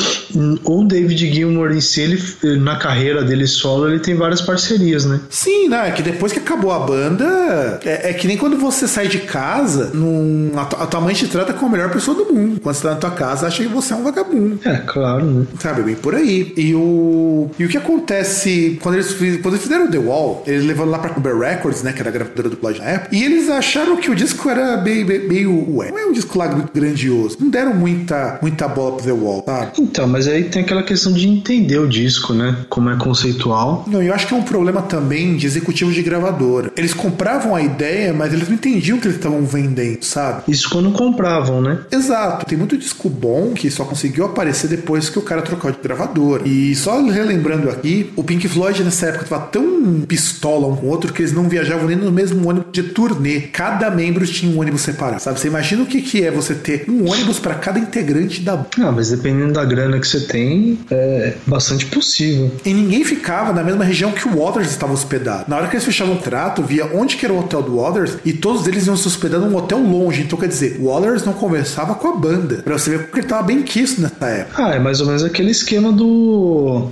o David Gilmour em si, ele, na carreira dele solo, ele tem várias parcerias, né? Sim, né? É que depois que acabou a banda, é, é que nem quando você sai de casa, num, a, a, tua mãe te trata como a melhor pessoa do mundo. Quando você tá na tua casa, acha que você é um vagabundo. É, claro, né? Sabe, bem por aí. E o, e o que acontece quando eles, quando eles fizeram The Wall, eles levaram lá pra Cuber Records, né? Que era a gravadora do Plot na época, e eles acharam que o disco era meio, meio, ué, não é um disco lá muito grandioso. Não deram muita, muita bola pro The Wall, sabe? Então, mas mas aí tem aquela questão de entender o disco, né? Como é conceitual. Não, eu acho que é um problema também de executivos de gravadora. Eles compravam a ideia, mas eles não entendiam o que eles estavam vendendo, sabe? Isso quando compravam, né? Exato. Tem muito disco bom que só conseguiu aparecer depois que o cara trocou de gravadora. E só relembrando aqui, o Pink Floyd nessa época tava tão pistola um com o outro que eles não viajavam nem no mesmo ônibus de turnê. Cada membro tinha um ônibus separado, sabe? Você imagina o que, que é você ter um ônibus para cada integrante da. Ah, mas dependendo da grana que você tem, é bastante possível. E ninguém ficava na mesma região que o Waters estava hospedado. Na hora que eles fechavam o trato, via onde que era o hotel do Waters e todos eles iam se hospedar num hotel longe. Então quer dizer, o Waters não conversava com a banda. Pra você ver porque ele tava bem quisto nessa época. Ah, é mais ou menos aquele esquema do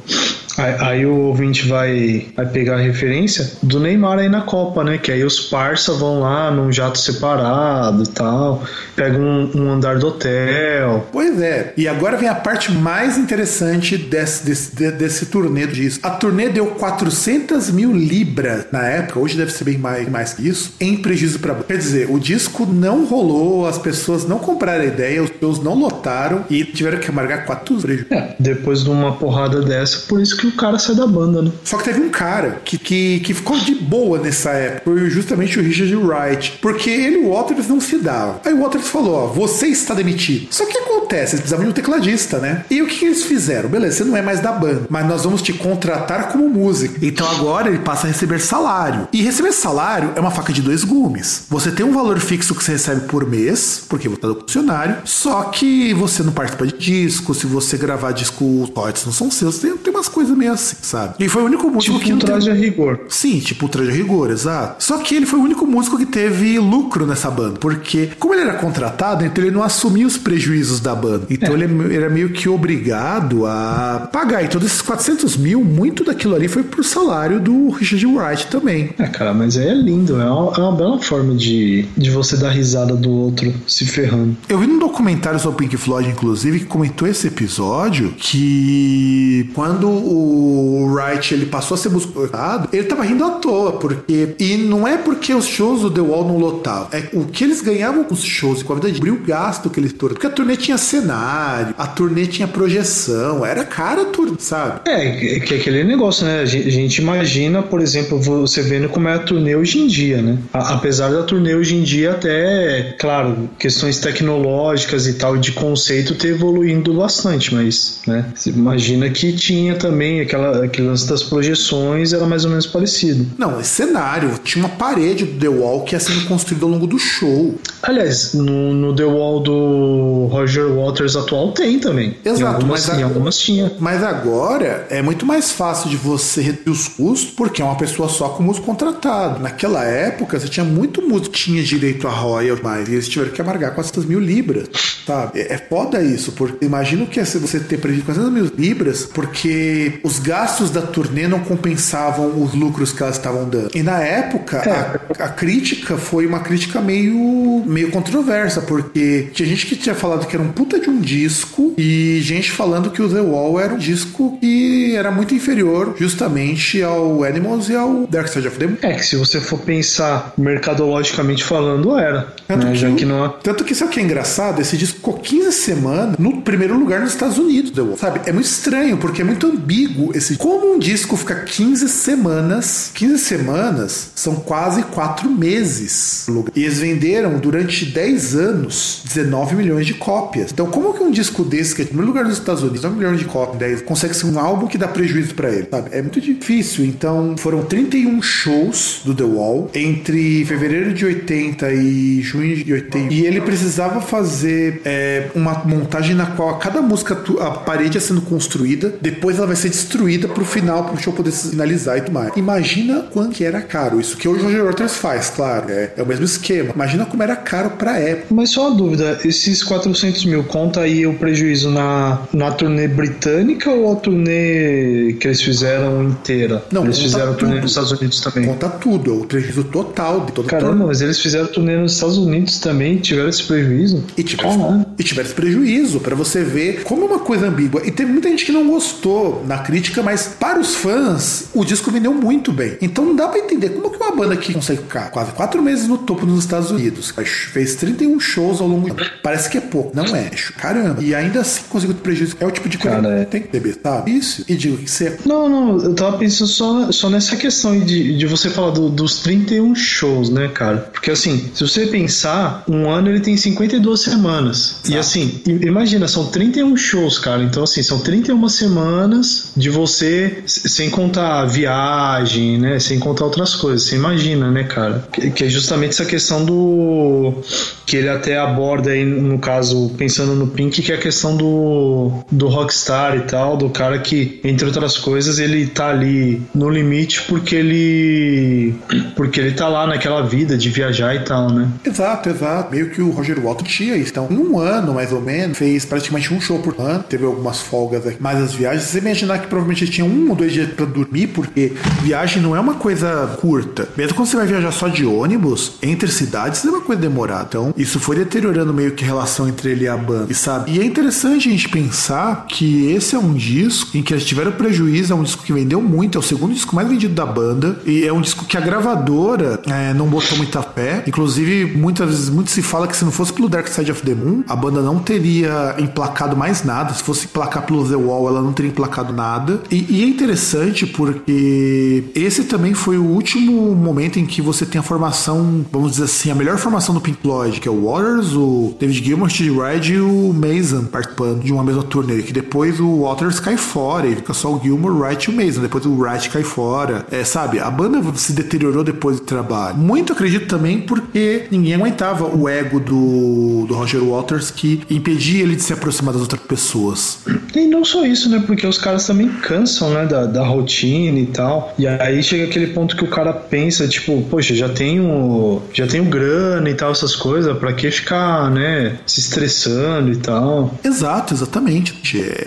Aí, aí, o ouvinte vai, vai pegar a referência do Neymar aí na Copa, né? Que aí os parça vão lá num jato separado e tal, pegam um, um, andar do hotel. Pois é. E agora vem a parte mais interessante desse, desse, desse turnê disso. A turnê deu 400 mil libras na época, hoje deve ser bem mais, mais que isso, em prejuízo para Quer dizer, o disco não rolou, as pessoas não compraram a ideia, os shows não lotaram e tiveram que amargar 4 prejuízos. É, depois de uma porrada dessa, por isso que que o cara sai da banda, né? Só que teve um cara que, que, que ficou de boa nessa época, foi justamente o Richard Wright, porque ele e o Waters não se davam. Aí o Waters falou: Ó, você está demitido. Só que acontece, eles precisavam de um tecladista, né? E o que, que eles fizeram? Beleza, você não é mais da banda, mas nós vamos te contratar como músico. Então agora ele passa a receber salário. E receber salário é uma faca de dois gumes. Você tem um valor fixo que você recebe por mês, porque você é do funcionário, só que você não participa de disco, se você gravar disco, os não são seus, tem, tem umas coisas meio assim, sabe? E foi o único músico tipo que. Tipo traje a rigor. Sim, tipo traje a rigor, exato. Só que ele foi o único músico que teve lucro nessa banda. Porque, como ele era contratado, então ele não assumia os prejuízos da banda. Então é. ele era meio que obrigado a pagar. E todos esses 400 mil, muito daquilo ali foi pro salário do Richard Wright também. É, cara, mas é lindo. É uma, é uma bela forma de, de você dar risada do outro se ferrando. Eu vi num documentário sobre Pink Floyd, inclusive, que comentou esse episódio que quando o o Wright ele passou a ser musculado, ele tava rindo à toa, porque. E não é porque os shows do The Wall não lotavam, é o que eles ganhavam com os shows com a vida de brilho gasto que eles tornaram. Porque a turnê tinha cenário, a turnê tinha projeção, era cara a turnê, sabe? É, que é aquele negócio, né? A gente imagina, por exemplo, você vendo como é a turnê hoje em dia, né? apesar da turnê hoje em dia, até, claro, questões tecnológicas e tal, de conceito ter evoluindo bastante, mas, né? Você imagina que tinha também aquela, aquele lance das projeções era mais ou menos parecido. Não, esse cenário tinha uma parede do The Wall que ia sendo construída ao longo do show. Aliás, no, no The Wall do Roger Waters atual tem também. Exato, algumas, mas, em algumas tinha. Mas agora é muito mais fácil de você reduzir os custos porque é uma pessoa só com músico contratado. Naquela época, você tinha muito músico que tinha direito a royalties, mas eles tiveram que amargar 400 mil libras, sabe? É, é foda isso, porque imagina o que é você ter perdido 400 mil libras porque os gastos da turnê não compensavam os lucros que elas estavam dando. E na época, é. a, a, crítica foi uma crítica meio, meio controversa, porque tinha gente que tinha falado que era um puta de um disco e gente falando que o The Wall era um disco que era muito inferior justamente ao Animals e ao Dark Side of the Moon. É que se você for pensar mercadologicamente falando, era. Tanto, né? que, Já que não... tanto que sabe o que é engraçado? Esse disco ficou 15 semanas no primeiro lugar nos Estados Unidos, The Wall. Sabe? É muito estranho, porque é muito ambíguo esse. Como um disco fica 15 semanas, 15 semanas são quase 4 meses. E eles venderam durante 10 anos 19 milhões de cópias. Então, como que um disco desse, que é no primeiro lugar dos Estados Unidos, 9 milhões de cópias, 10, consegue ser um álbum que dá prejuízo para ele? Sabe? É muito difícil. Então, foram 31 shows do The Wall entre fevereiro de 80 e junho de 80. E ele precisava fazer é, uma montagem na qual a cada música, a parede ia sendo construída, depois ela vai ser destruída pro final, pro show poder se finalizar e tudo mais. Imagina quanto que era caro. Isso que hoje o Roger Waters faz, claro. É, é o mesmo esquema. Imagina como era caro pra época. Mas só uma dúvida: esses 400 mil, conta aí o prejuízo na, na turnê britânica ou a turnê que eles fizeram inteira? Não, eles fizeram tudo. turnê nos Estados Unidos também. Conta tudo, é o prejuízo total de todo Caramba, mas eles fizeram turnê nos Estados Unidos também, tiveram esse prejuízo. E tiveram, e tiveram esse prejuízo, para você ver como é uma coisa ambígua. E teve muita gente que não gostou na crítica, mas para os fãs, o disco vendeu muito bem. Então não dá pra entender como que uma banda que consegue ficar quase quatro meses no topo nos Estados Unidos, fez 31 shows ao longo de... Parece que é pouco, não é? Caramba. E ainda assim conseguiu ter prejuízo. É o tipo de coisa Cara, que é. tem que beber, sabe? Isso. E digo que você... Não, não, eu tava pensando só, só nessa questão de, de você falar do, dos 31 shows, né, cara? Porque assim, se você pensar, um ano ele tem 52 semanas. Exato. E assim, imagina, são 31 shows, cara. Então assim, são 31 semanas de você, sem contar viagem, né? Sem contar outras coisas. Você imagina, né, cara? Que, que é justamente essa questão do. que ele até aborda aí, no caso, pensando no Pink, que é a questão do, do rockstar e tal, do cara que, entre outras coisas, ele tá ali no limite porque ele. porque ele tá lá naquela vida de viajar e tal, né? Exato, exato. Meio que o Roger Walton tinha isso. Então, em um ano, mais ou menos, fez praticamente um show por ano, teve algumas folgas aqui, mas as viagens, você imaginar que provavelmente ele tinha um ou dois dias para dormir, porque viagem não é uma coisa curta. Mesmo quando você vai viajar só de ônibus, entre cidades é uma coisa demorada. Então, isso foi deteriorando meio que a relação entre ele e a banda. E sabe? E é interessante a gente pensar que esse é um disco em que eles tiveram prejuízo, é um disco que vendeu muito, é o segundo disco mais vendido da banda, e é um disco que a gravadora é, não botou muita fé. Inclusive, muitas vezes muito se fala que se não fosse pelo Dark Side of the Moon, a banda não teria emplacado mais nada. Se fosse emplacar pelo The Wall, ela não teria emplacado nada. E, e é interessante porque esse também foi o último momento em que você tem a formação, vamos dizer assim, a melhor formação do Pink Floyd, que é o Waters, o David Gilmour, Steve Reid e o Mason participando de uma mesma turnê. Que depois o Waters cai fora e fica só o Gilmour, Wright e o Mason. Depois o Wright cai fora. É, sabe, a banda se deteriorou depois do trabalho. Muito acredito também porque ninguém aguentava o ego do, do Roger Waters que impedia ele de se aproximar das outras pessoas. E não só isso, né? Porque os caras também cansam, né? Da, da rotina e tal. E aí chega aquele ponto que o cara pensa, tipo, poxa, já tenho, já tenho grana e tal, essas coisas, pra que ficar, né? Se estressando e tal. Exato, exatamente.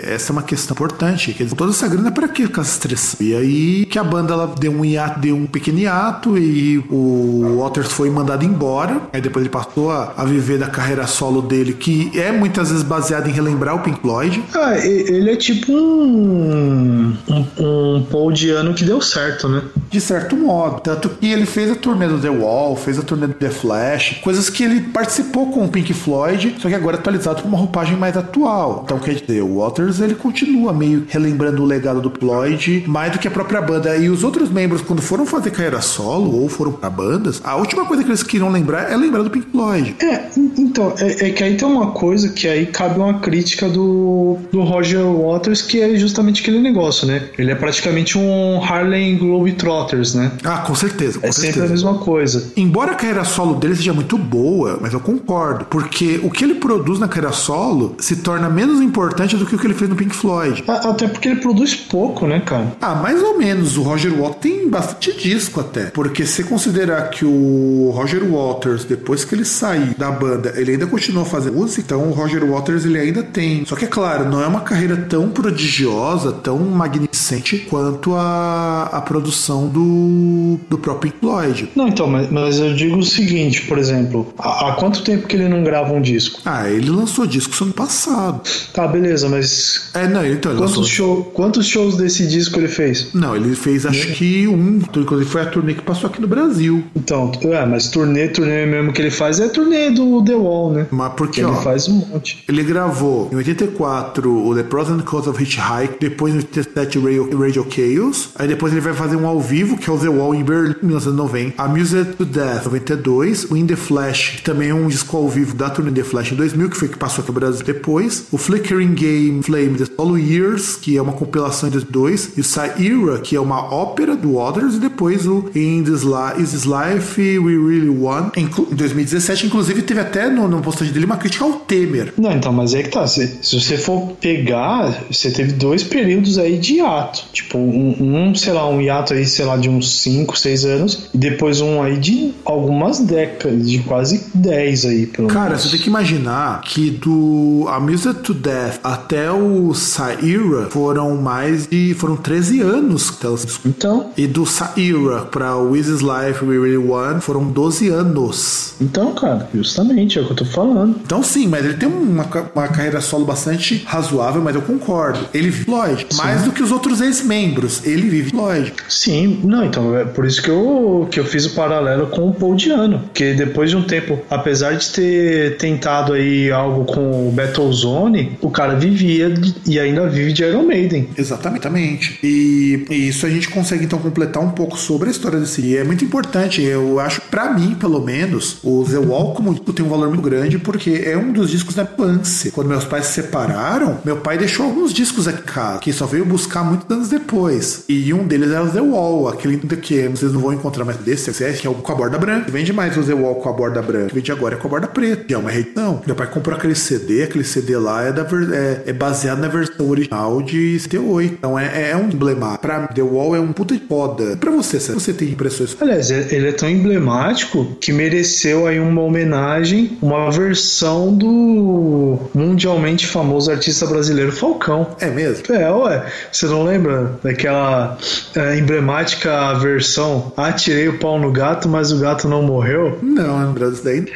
Essa é uma questão importante. Quer dizer, toda essa grana é pra que ficar se estressando? E aí que a banda ela deu um hiato, deu um pequeno hiato e o Waters foi mandado embora. Aí depois ele passou a, a viver da carreira solo dele, que é muitas vezes baseada em relembrar o Pink Floyd. Ah, ele é tipo um, um, um Paul de ano que deu certo, né? De certo modo. Tanto que ele fez a turnê do The Wall, fez a turnê do The Flash, coisas que ele participou com o Pink Floyd, só que agora atualizado com uma roupagem mais atual. Então, quer dizer, o Waters ele continua meio relembrando o legado do Floyd mais do que a própria banda. E os outros membros, quando foram fazer carreira solo ou foram pra bandas, a última coisa que eles queriam lembrar é lembrar do Pink Floyd. É, então, é, é que aí tem uma coisa que aí cabe uma crítica do, do Roger Waters, que é justamente aquele negócio, né? Ele é praticamente um Harlem Globetrotters, né? Ah, com certeza. Com é certeza. sempre a mesma coisa. Embora a carreira solo dele seja muito boa, mas eu concordo, porque o que ele produz na carreira solo se torna menos importante do que o que ele fez no Pink Floyd. Até porque ele produz pouco, né, cara? Ah, mais ou menos. O Roger Waters tem bastante disco até. Porque se considerar que o Roger Waters, depois que ele sair da banda, ele ainda continuou fazendo música, então o Roger Waters ele ainda tem. Só que é claro, não é uma carreira tão prodigiosa, tão magnificente quanto a, a produção do, do próprio Floyd. Não, então, mas, mas eu digo o seguinte, por exemplo, há, há, quanto tempo que ele não grava um disco? Ah, ele lançou disco ano passado. Tá, beleza, mas. É, não, então ele quantos, lançou... show, quantos shows desse disco ele fez? Não, ele fez acho que um, inclusive foi a turnê que passou aqui no Brasil. Então, é, mas turnê, turnê mesmo que ele faz é turnê do The Wall, né? Mas porque, que ó, ele faz um monte. Ele gravou em 84 o The Pros and Cons of Hitchhike, depois em 87 Radio, Radio Chaos, aí depois ele vai fazer um ao vivo, que é o The Wall em Berlim, 1990, Amused to Death, 92, o In The Flash, que também é um disco ao vivo da turnê The Flash em 2000, que foi que passou aqui no Brasil depois, o Flickering Game Flame The Solo Years, que é uma compilação de dois, e o Saira, que é uma ópera do Waters, e depois o In This, Li Is This Life We Really Want. Em 2017, inclusive, teve até no, no postagem dele uma crítica ao Temer. Não, então, mas é que tá. Se, se você for pegar, você teve dois períodos aí de hiato. Tipo, um, um, sei lá, um hiato aí, sei lá, de uns 5, 6 anos, e depois um aí de algumas décadas, de quase 10 aí, pelo Cara, menos. você tem que imaginar que do Amused to Death até o Saira foram mais de. foram 13 anos que elas discutiram. Então, E do Saira pra Wiz Life We Really Want foram 12 anos. então, cara, justamente, é o que eu tô falando. Então sim, mas ele tem uma, uma carreira solo bastante razoável, mas eu concordo. Ele vive Floyd. Mais do que os outros ex-membros. Ele vive Floyd. Sim, não, então é por isso que eu, que eu fiz o paralelo com o Paul Diano, que depois de um tempo, apesar de ter tentado aí algo com o Battlezone, o cara vivia e ainda vive de Iron Maiden. Exatamente. E, e isso a gente consegue então completar um pouco sobre a história desse. E é muito importante. Eu acho, pra mim, pelo menos, o The Wall como disco tem um valor muito grande porque é um dos discos da infância. Quando meus pais se separaram, meu pai deixou alguns discos aqui casa, que só veio buscar muitos anos depois. E um deles era o The Wall, aquele que vocês não vão encontrar mais desse, que é o com a borda branca. Vende mais o The Wall com a borda branca. Vende agora é com a borda preta. Que é uma reedição. Meu pai comprou aquele CD, aquele CD lá é, da, é, é baseado na versão original de 78. Então é, é um emblema. Pra The Wall é um puta de foda. E pra você, se você tem impressões. Aliás, é- ele é tão emblemático que mereceu aí uma homenagem, uma versão do mundialmente famoso artista brasileiro Falcão. É mesmo? É, ué, você não lembra daquela é, emblemática versão Atirei o pau no gato, mas o gato não morreu? Não, lembrando disso daí.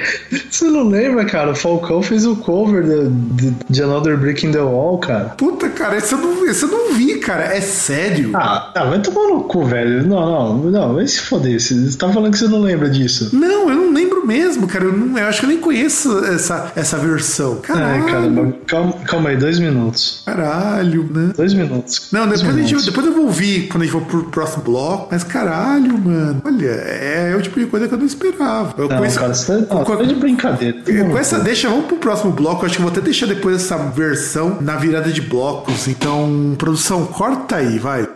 Você não lembra, cara? O Falcão fez o cover de, de, de Another Brick in the Wall, cara. Puta, cara, esse eu não, esse eu não vi, cara. É sério? Ah, ah, vai tomar no cu, velho. Não, não, não, vai se foder. Você tá falando que você não lembra disso. Não, eu não lembro mesmo, cara. Eu, não, eu acho que eu nem conheço essa, essa versão. Caralho. Ai, cara, calma, calma aí, dois minutos. Caralho, né? Dois minutos. Não, Dois depois, a gente, minutos. depois eu vou ouvir quando a gente for pro próximo bloco. Mas caralho, mano. Olha, é, o tipo de coisa que eu não esperava. Eu Não, conheço- cara, você tá, não, com- tá de brincadeira. com, com essa deixa, vamos pro próximo bloco. Eu acho que vou até deixar depois essa versão na virada de blocos. Então, produção, corta aí, vai.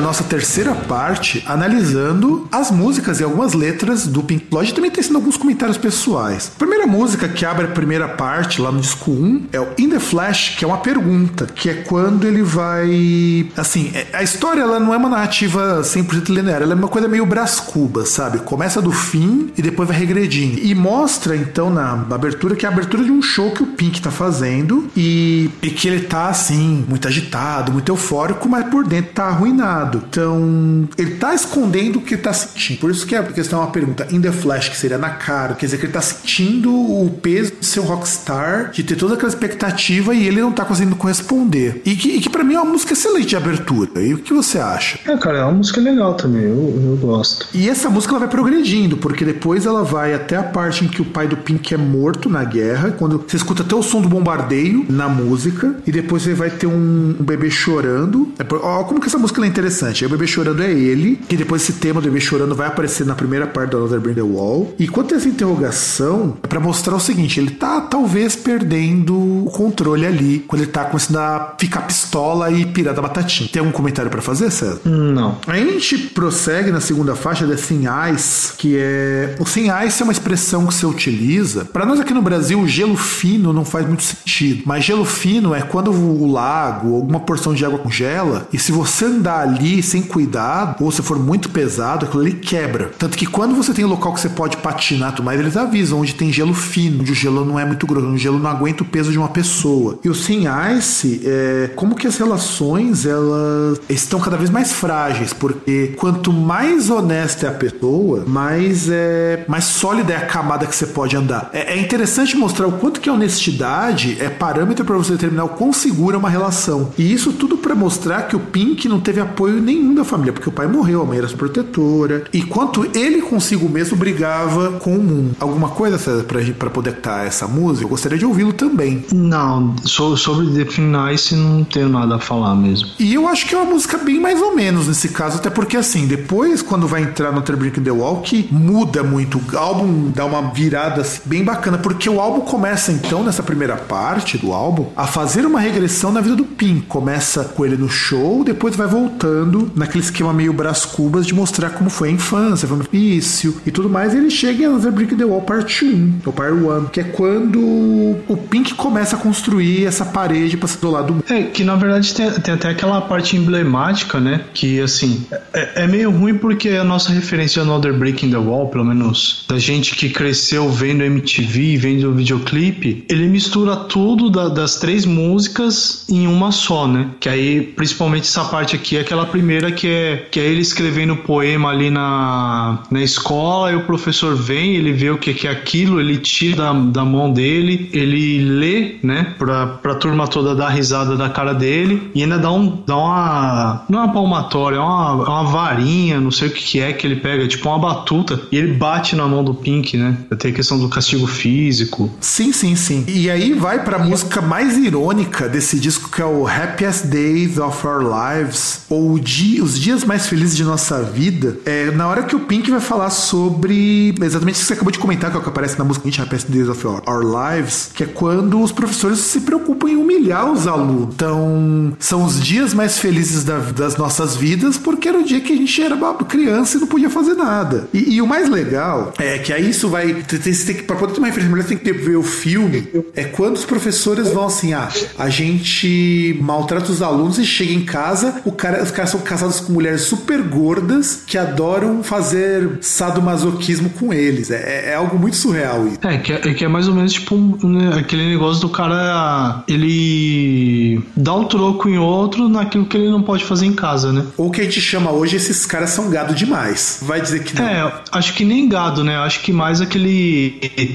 Nossa terceira parte, analisando as músicas e algumas letras do Pink Floyd também tecendo alguns comentários pessoais. A primeira música que abre a primeira parte, lá no disco 1, é o In The Flash, que é uma pergunta, que é quando ele vai... Assim, é- a história ela não é uma narrativa 100% linear, ela é uma coisa meio Brás Cubas, sabe? Começa do fim e depois vai regredindo. E mostra, então, na na abertura, que é a abertura de um show que o Pink tá fazendo e, e que ele tá, assim, muito agitado, muito eufórico, mas por dentro tá arruinado. Então, ele tá escondendo o que tá sentindo. Por isso que a questão é uma pergunta in the flash, que seria na cara. Quer dizer que ele tá sentindo o peso de ser um rockstar, de ter toda aquela expectativa e ele não tá conseguindo corresponder. E que, e que para mim é uma música excelente de abertura. E o que você acha? É, cara, é uma música legal também, eu, eu gosto. E essa música ela vai progredindo, porque depois ela vai até a parte em que o pai do Pink é morto na guerra, quando você escuta até o som do bombardeio na música, e depois você vai ter um, um bebê chorando. É Ó, como que essa música é interessante. Aí o bebê chorando é ele, que depois esse tema do bebê chorando vai aparecer na primeira parte do Another Bring the Wall. E quanto a essa interrogação, é pra mostrar o seguinte: ele tá talvez perdendo o controle ali, quando ele tá começando a ficar pistola e pirar da batatinha. Tem algum comentário pra fazer, César? Não. Aí a gente prossegue na segunda faixa da Thin Ice, que é. O Thin Ice é uma expressão que você utiliza. Para nós aqui no Brasil, o gelo fino não faz muito sentido. Mas gelo fino é quando o lago, alguma porção de água congela, e se você andar ali sem cuidado, ou se for muito pesado, aquilo ali quebra. Tanto que quando você tem um local que você pode patinar, tudo mais, eles avisam onde tem gelo fino, onde o gelo não é muito grosso, onde o gelo não aguenta o peso de uma pessoa. E o Thin Ice é como que as relações elas estão cada vez mais frágeis, porque quanto mais honesta é a pessoa, mais é mais sólida é a camada que você pode andar. É, é interessante mostrar o quanto que a honestidade é parâmetro para você determinar o quão segura é uma relação. E isso tudo para mostrar que o Pink não teve apoio nenhum da família, porque o pai morreu, a mãe era sua protetora, e quanto ele consigo mesmo brigava com o mundo. Alguma coisa, César, pra, poder estar essa música? Eu gostaria de ouvi-lo também. Não, so- sobre The Thin Ice não tenho nada a falar mesmo. E eu acho que é uma música bem mais ou menos nesse caso, até porque assim, depois quando vai entrar no in the que muda muito, o álbum dá uma virada assim, bem bacana, porque o álbum começa então, nessa primeira parte do álbum, a fazer uma regressão na vida do Pink. Começa com ele no show, depois vai voltando naquele esquema meio Brás Cubas de mostrar como foi a infância, foi difícil e tudo mais. E ele chega em Another Brick the Wall Part 1, ou Part 1, que é quando o Pink começa a construir essa parede para ser do lado. É, que na verdade tem, tem, até aquela parte emblemática, né? Que assim, é, é, meio ruim porque a nossa referência de Another Brick in the Wall, pelo menos da gente que cresceu vendo MTV, vendo o videoclipe, ele mistura tudo da, das três músicas em uma só, né? Que aí, principalmente essa parte aqui, é aquela primeira que é, que é ele escrevendo poema ali na, na escola, e o professor vem, ele vê o que, é aquilo, ele tira da, da mão dele, ele lê, né? Pra, pra turma toda dar risada da cara dele, e ainda dá, um, dá uma. Não é uma palmatória, é uma, é uma varinha, não sei o que, que é que ele pega, tipo uma batuta, e ele bate na mão do Pink, né? Tem a questão do castigo físico. Sim, sim, sim. E aí vai pra música mais irônica desse disco, que é o Happiest Days of Our Lives, ou dia, Os Dias Mais Felizes de Nossa Vida. É na hora que o Pink vai falar sobre exatamente isso que você acabou de comentar, que é o que aparece na música Happiest Days of Our, Our Lives, que é quando os professores se preocupam em humilhar os alunos. Então, são os dias mais felizes da, das nossas vidas, porque era o dia que a gente era criança e não podia fazer nada. E, e o mais legal é que aí isso vai. Tem, tem, para poder ter uma referência melhor, tem que ter, ver o filme. É quando os professores vão assim: ah, a gente maltrata os alunos e chega em casa, o cara, os caras são casados com mulheres super gordas que adoram fazer sadomasoquismo com eles. É, é algo muito surreal isso. É, que é, é, que é mais ou menos tipo né, aquele negócio do cara ele dá um troco em outro naquilo que ele não pode fazer em casa, né? Ou que a gente chama hoje, esses caras são gado demais. Vai dizer que não. É, acho que nem gado, né? Acho que mais aquele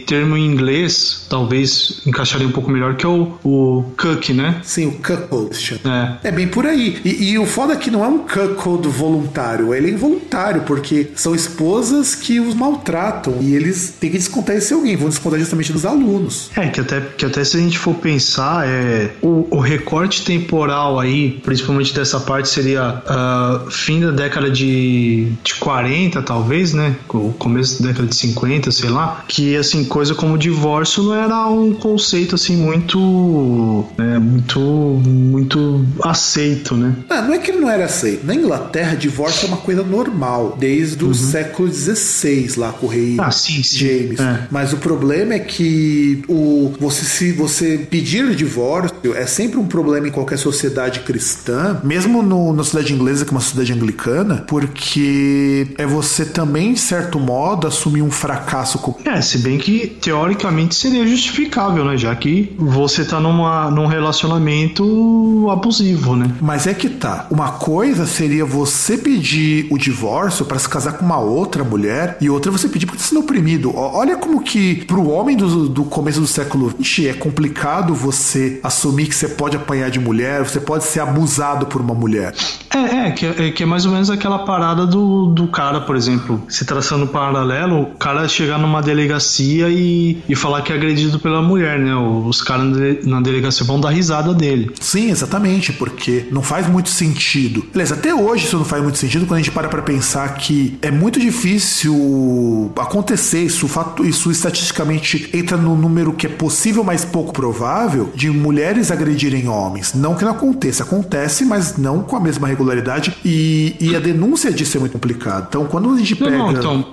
termo em inglês, talvez encaixaria um pouco melhor, que é o, o cuck, né? Sim, o cuckold. É. é bem por aí. E, e o foda é que não é um cuckold voluntário, ele é involuntário, porque são esposas que os maltratam e eles têm que descontar esse alguém, vão descontar justamente dos alunos. É, que até, que até se a gente for pensar, é, o, o recorte temporal aí, principalmente dessa parte, seria uh, fim da década de, de 40, talvez, né? O começo da década de 50, sei lá, que assim, coisa como divórcio não era um conceito assim muito. É, muito. muito aceito, né? Não, não é que ele não era aceito. Na Inglaterra, divórcio é uma coisa normal, desde o uhum. século XVI, lá com o rei ah, sim, sim. James. É. Mas o problema é que o, você, se você pedir divórcio é sempre um problema em qualquer sociedade cristã, mesmo no, na cidade inglesa, que é uma cidade anglicana, porque é você também, de certo modo, assumir um fracasso. Com... É, se bem que teoricamente seria justificável, né? Já que você tá numa, num relacionamento abusivo, né? Mas é que tá. Uma coisa seria você pedir o divórcio para se casar com uma outra mulher e outra você pedir porque você sendo oprimido. Olha como que pro homem do, do começo do século XX é complicado você assumir que você pode apanhar de mulher, você pode ser abusado por uma mulher. É, é, que é, que é mais ou menos aquela parada do, do cara, por exemplo, se traçando um paralelo, o cara chegar numa delegacia e, e falar que é agredido pela mulher, né? Os caras na delegacia vão dar risada dele. Sim, exatamente, porque não faz muito sentido. Aliás, até hoje isso não faz muito sentido quando a gente para pra pensar que é muito difícil acontecer isso, isso estatisticamente entra no número que é possível, mas pouco provável, de mulheres agredirem homens. Não que não aconteça, acontece, mas não com a mesma regularidade e, e a denúncia disso é muito complicada. Então, quando a gente pega. Não, então,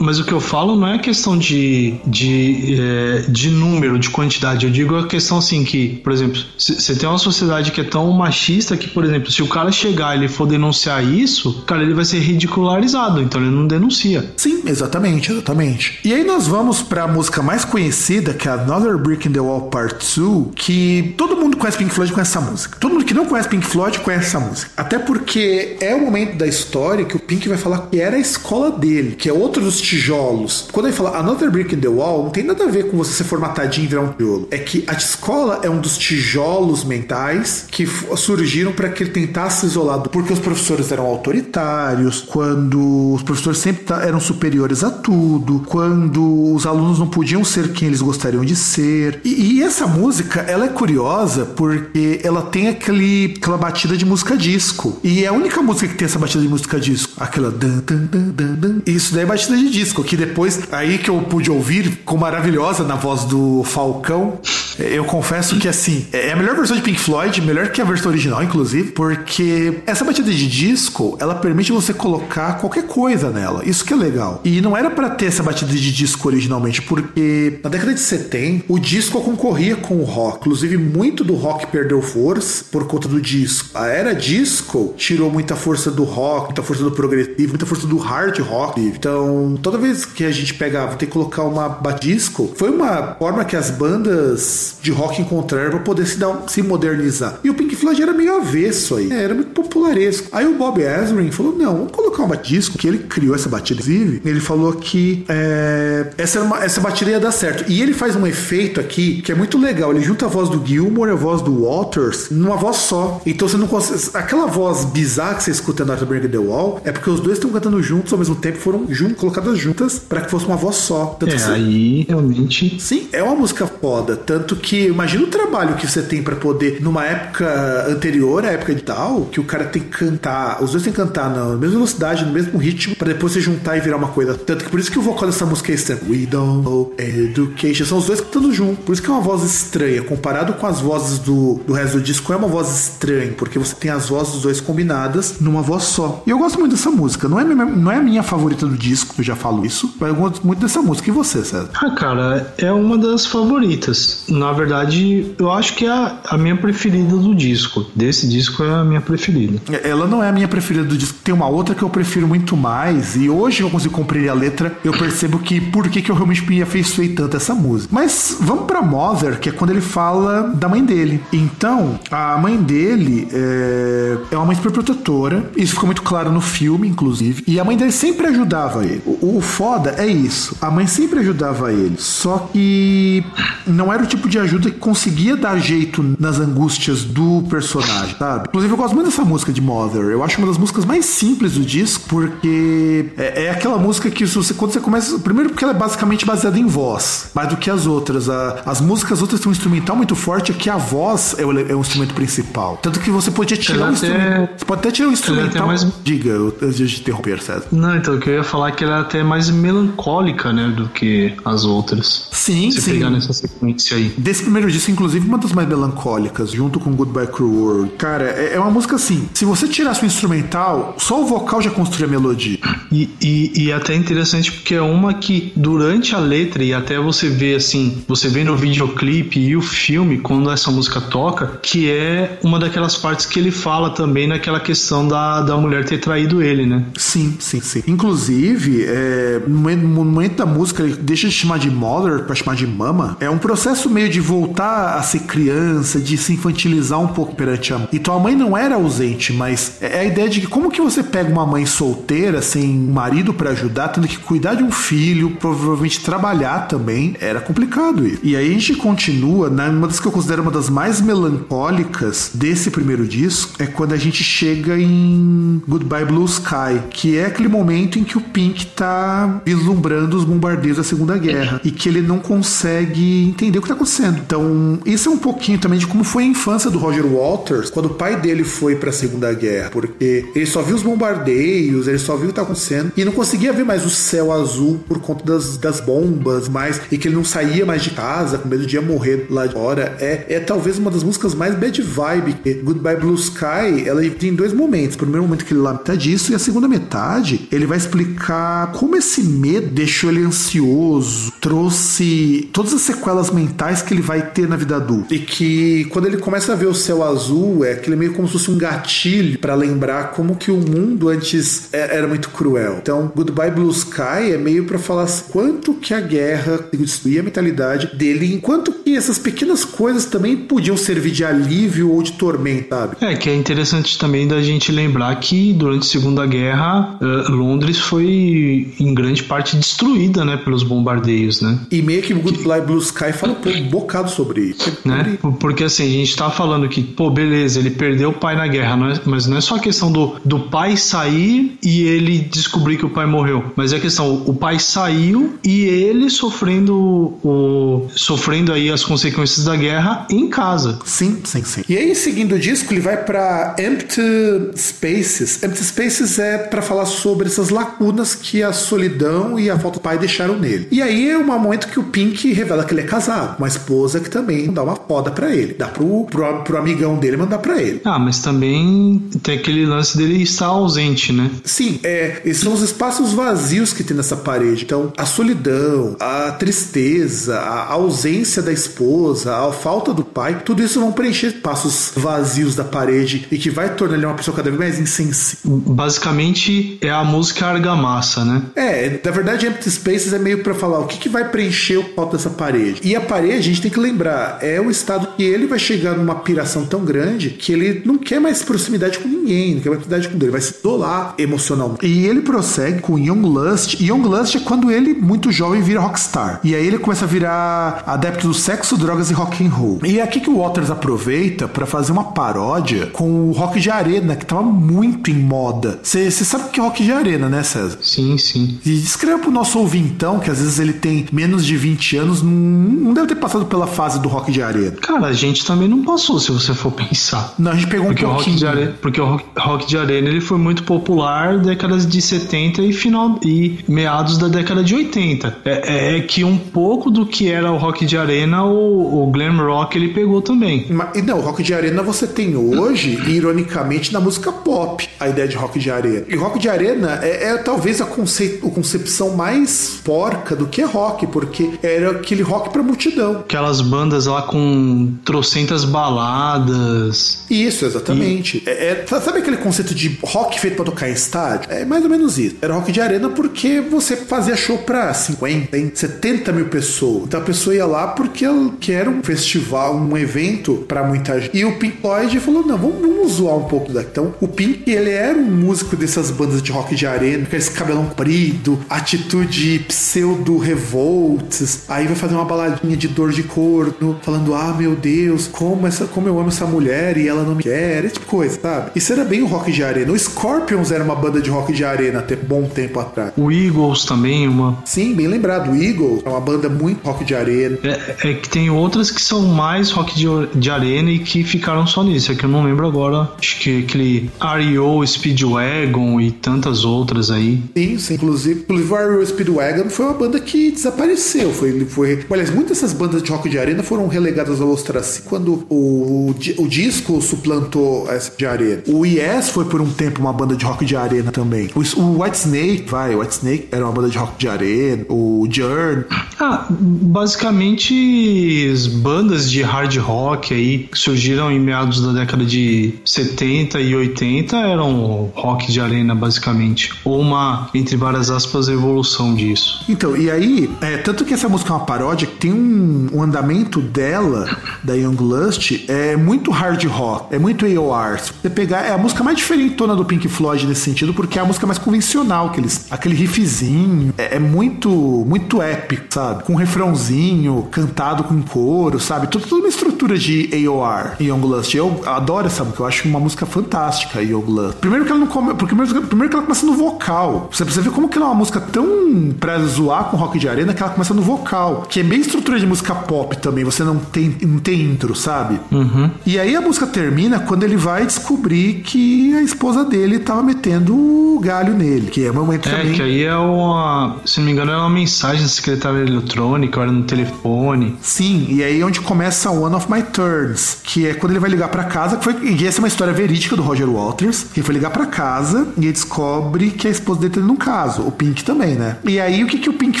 mas o que eu falo não é questão de, de, é, de número, de quantidade. Eu digo a questão assim que, por exemplo, você tem uma sociedade que é tão machista que, por exemplo, se o cara chegar ele for denunciar isso, cara, ele vai ser ridicularizado, então ele não denuncia. Sim, exatamente, exatamente. E aí nós vamos para a música mais conhecida, que é Another Brick in the Wall Part 2, que todo mundo conhece Pink Floyd conhece essa música. Todo mundo que não conhece Pink Floyd conhece essa música. Até porque é o momento da história que o Pink vai falar que era a escola dele, que é outro dos tijolos. Quando ele fala Another Brick in the Wall, não tem nada a ver com você ser formatadinho e virar um tijolo. É que a escola é um dos tijolos mentais que surgiram para que ele tentasse porque os professores eram autoritários, quando os professores sempre eram superiores a tudo, quando os alunos não podiam ser quem eles gostariam de ser. E, e essa música, ela é curiosa porque ela tem aquele, aquela batida de música disco. E é a única música que tem essa batida de música disco. Aquela. Dan, dan, dan, dan, dan. Isso daí é batida de disco, que depois, aí que eu pude ouvir, ficou maravilhosa na voz do Falcão. Eu confesso que, assim, é a melhor versão de Pink Floyd, melhor que a versão original, inclusive, porque essa batida de disco, ela permite você colocar qualquer coisa nela. Isso que é legal. E não era para ter essa batida de disco originalmente, porque na década de 70, o disco concorria com o rock. Inclusive, muito do rock perdeu força por conta do disco. A era disco tirou muita força do rock, muita força do progressivo, muita força do hard rock. Então, toda vez que a gente pegava, ter que colocar uma disco, foi uma forma que as bandas de rock encontraram para poder se, dar, se modernizar. E o Pink Floyd era meio avesso aí, era muito popularesco. Aí o Bob Ezrin falou: não, vamos colocar uma disco, que ele criou essa batida, inclusive. Ele falou que é, essa, uma, essa batida ia dar certo. E ele faz um efeito aqui que é muito legal. Ele junta a voz do Gilmore e a voz do Waters numa voz só. Então você não consegue. Aquela voz bizarra que você escuta na Bring the Wall é porque os dois estão cantando juntos ao mesmo tempo, foram jun colocadas juntas para que fosse uma voz só. Tanto é, aí realmente. Sim, é uma música foda. Tanto que imagina o trabalho que você tem para poder, numa época anterior à época de tal, que o cara tem que cantar, os dois tem que cantar na mesma velocidade, no mesmo ritmo, para depois se juntar e virar uma coisa. Tanto que por isso que o vocal dessa música é estranho. We don't know education. São os dois cantando junto. Por isso que é uma voz estranha. Comparado com as vozes do, do resto do disco, é uma voz estranha, porque você tem as vozes dos dois combinadas numa voz só. E eu gosto muito dessa música. Não é, não é a minha favorita do disco, eu já falo isso, mas eu gosto muito dessa música. E você, César? Ah, cara, é uma das favoritas. Na verdade, eu acho que é a, a minha preferida do disco. Desse disco é a minha preferida. É, ela não é a minha preferida do disco. Tem uma outra que eu prefiro muito mais. E hoje eu consigo compreender a letra. Eu percebo que por que, que eu realmente me afeiçoei tanto essa música. Mas vamos pra Mother, que é quando ele fala da mãe dele. Então, a mãe dele é, é uma mãe super protetora. Isso ficou muito claro no filme, inclusive. E a mãe dele sempre ajudava ele. O, o foda é isso. A mãe sempre ajudava ele. Só que não era o tipo de ajuda que conseguia dar jeito nas angústias do personagem, sabe? Inclusive, eu gosto muito dessa música de Mother. Eu acho uma das músicas mais simples do disco, porque é, é aquela música que você, quando você começa. Primeiro, porque ela é basicamente baseada em voz, mais do que as outras. A, as músicas outras têm um instrumental muito forte, que a voz é o, é o instrumento principal. Tanto que você podia tirar o um instrumento. Você pode até tirar o um instrumental. Mais... Diga, eu, eu de interromper, César. Não, então, o que eu ia falar é que ela é até mais melancólica, né, do que as outras. Sim, Se sim. pegar nessa sequência aí. Desse primeiro disco, inclusive, uma das mais melancólicas, junto com Goodbye Cruel World. Cara, é, é uma música assim. Se você tirasse o instrumental, só o vocal já construía a melodia. E, e, e até interessante porque é uma que durante a letra e até você vê assim, você vê no videoclipe e o filme quando essa música toca, que é uma daquelas partes que ele fala também naquela questão da, da mulher ter traído ele, né? Sim, sim, sim. Inclusive, é, no momento da música, ele deixa de chamar de mother para chamar de mama. É um processo meio de voltar a ser criança, de se infantilizar um pouco perante a mãe. Então a mãe não era ausente, mas é a ideia de que como que você pega uma mãe solteira, sem marido para ajudar, tendo que cuidar de um filho, provavelmente trabalhar também, era complicado isso. E aí a gente continua, né, uma das que eu considero uma das mais melancólicas desse primeiro disco, é quando a gente chega em Goodbye Blue Sky, que é aquele momento em que o Pink tá vislumbrando os bombardeios da Segunda Guerra e que ele não consegue entender o que tá acontecendo. Então, isso é um pouquinho também de como foi a infância do Roger Waters quando o pai dele foi para a Segunda Guerra, porque ele só viu os bombardeios, ele só viu o que tá acontecendo e não conseguia ver mais o céu azul por conta das, das bombas, mais e que ele não saía mais de casa com medo de morrer lá de fora. É, é talvez uma das músicas mais bad vibe. Goodbye Blue Sky, ela tem dois momentos. O primeiro momento que ele lamenta disso e a segunda metade ele vai explicar como esse medo deixou ele ansioso, trouxe todas as sequelas mentais que ele vai ter na vida adulta. E que quando ele começa a ver o céu azul, é aquele meio como se fosse um gatilho para lembrar como que o mundo antes é, era muito cruel. Então, Goodbye Blue Sky é meio para falar quanto que a guerra destruía a mentalidade dele, enquanto que essas pequenas coisas também podiam servir de alívio ou de tormento, sabe? É, que é interessante também da gente lembrar que durante a Segunda Guerra, uh, Londres foi em grande parte destruída, né, pelos bombardeios, né? E meio que Goodbye Blue Sky fala um bocado sobre isso. Né? Porque assim, a gente tá falando que, pô, beleza, ele perdeu o pai na guerra, não é, mas não é só a questão do, do pai sair e ele descobrir que o pai morreu, mas é a questão, o pai saiu e ele sofrendo o sofrendo aí as consequências da guerra em casa. Sim, sim, sim. E aí, seguindo o disco, ele vai para Empty Spaces. Empty Spaces é para falar sobre essas lacunas que a solidão e a falta do pai deixaram nele. E aí é um momento que o Pink revela que ele é casado, mas esposa que também dá uma foda para ele. Dá pro, pro, pro amigão dele mandar para ele. Ah, mas também tem aquele lance dele estar ausente, né? Sim, é, esses são os espaços vazios que tem nessa parede. Então, a solidão, a tristeza, a ausência da esposa, a falta do pai, tudo isso vão preencher espaços vazios da parede e que vai tornar ele uma pessoa cada vez mais insensível. Basicamente é a música argamassa, né? É, na verdade, Empty Spaces é meio para falar o que, que vai preencher o falta dessa parede. E a parede, a gente tem que lembrar, é o estado que ele vai chegar numa piração tão grande que ele não quer mais proximidade com ninguém, não quer proximidade com ele, vai se dolar emocionalmente. E ele prossegue com Young Lust. E Young Lust é quando ele, muito jovem, vira rockstar. E aí ele começa a virar adepto do sexo, drogas e rock and roll. E é aqui que o Waters aproveita para fazer uma paródia com o rock de arena, que tava muito em moda. Você sabe o que é rock de arena, né, César? Sim, sim. E escreva pro nosso ouvintão, que às vezes ele tem menos de 20 anos, não deve ter passado pela fase do rock de arena. Cara, a gente também não passou, se você for pensar. Não, a gente pegou porque um pouquinho. O rock de arena, porque o rock, rock de arena ele foi muito popular décadas de 70 e final e meados da década de 80. É, é, é que um pouco do que era o rock de arena, o, o glam rock ele pegou também. Mas, não, o rock de arena você tem hoje, ironicamente, na música pop, a ideia de rock de arena. E rock de arena é, é talvez a, conce, a concepção mais porca do que é rock, porque era aquele rock pra multidão. Aquelas bandas lá com trocentas baladas. Isso, exatamente. É, é, sabe aquele conceito de rock feito pra tocar em estádio? É mais ou menos isso. Era rock de arena porque você fazia show pra 50, 70 mil pessoas. Então a pessoa ia lá porque que era um festival, um evento para muita gente. E o Pink Floyd falou: não, vamos, vamos zoar um pouco daqui. Então o Pink, ele era um músico dessas bandas de rock de arena, com esse cabelão comprido, atitude pseudo revolts. Aí vai fazer uma baladinha de dor de corno, falando: ah, meu Deus, como, essa, como eu amo essa mulher e ela não me quer, esse tipo de coisa, sabe? Isso era bem o rock de arena. O Scorpions era uma banda de rock de arena até bom tempo atrás. O Eagles também, uma. Sim, bem lembrado. O Eagles é uma banda muito rock de arena. É, é que tem outras que são mais rock de, de arena e que ficaram só nisso. É que eu não lembro agora. Acho que aquele R.E.O. Speedwagon e tantas outras aí. Sim, sim. Inclusive, inclusive o R.E.O. Speedwagon foi uma banda que desapareceu. Foi, foi... Aliás, muitas dessas bandas de rock de arena foram relegadas ao ostraci quando o, o, o disco suplantou essa de arena. O Yes foi por um tempo uma banda de rock de arena também. O, o White Snake, vai, o White Snake era uma banda de rock de arena. O Journey. Ah, basicamente as bandas de hard rock aí que surgiram em meados da década de 70 e 80 eram rock de arena, basicamente. Ou uma, entre várias aspas, evolução disso. Então, e aí, é, tanto que essa música é uma paródia, que tem um, um andamento dela, da Young Lust, é muito hard rock, é muito AOR. Se você pegar, é a música mais diferentona do Pink Floyd nesse sentido, porque é a música mais convencional, aqueles, aquele riffzinho, é, é muito, muito épico, sabe? Com um refrãozinho, cantado com coro, sabe? Tudo, tudo uma estrutura de AOR em Young Lust. Eu adoro essa música, eu acho uma música fantástica, Young Lust. Primeiro que ela não come, porque primeiro, primeiro que ela começa no vocal. Você precisa ver como que ela é uma música tão pra zoar com rock de arena que ela começa no vocal, que é bem estrutura de música pop também, você não tem, não tem intro, sabe? Uhum. E aí a música termina quando ele vai descobrir que a esposa dele tava metendo o galho nele, que é o momento é, também. que aí é uma, se não me engano, é uma mensagem da secretária eletrônica, era no telefone. Sim, e aí é onde começa One of My Turns, que é quando ele vai ligar para casa, que foi, e essa é uma história verídica do Roger Walters, que ele foi ligar para casa e descobre que a esposa dele tá num caso, o Pink também, né? E aí o que, que o Pink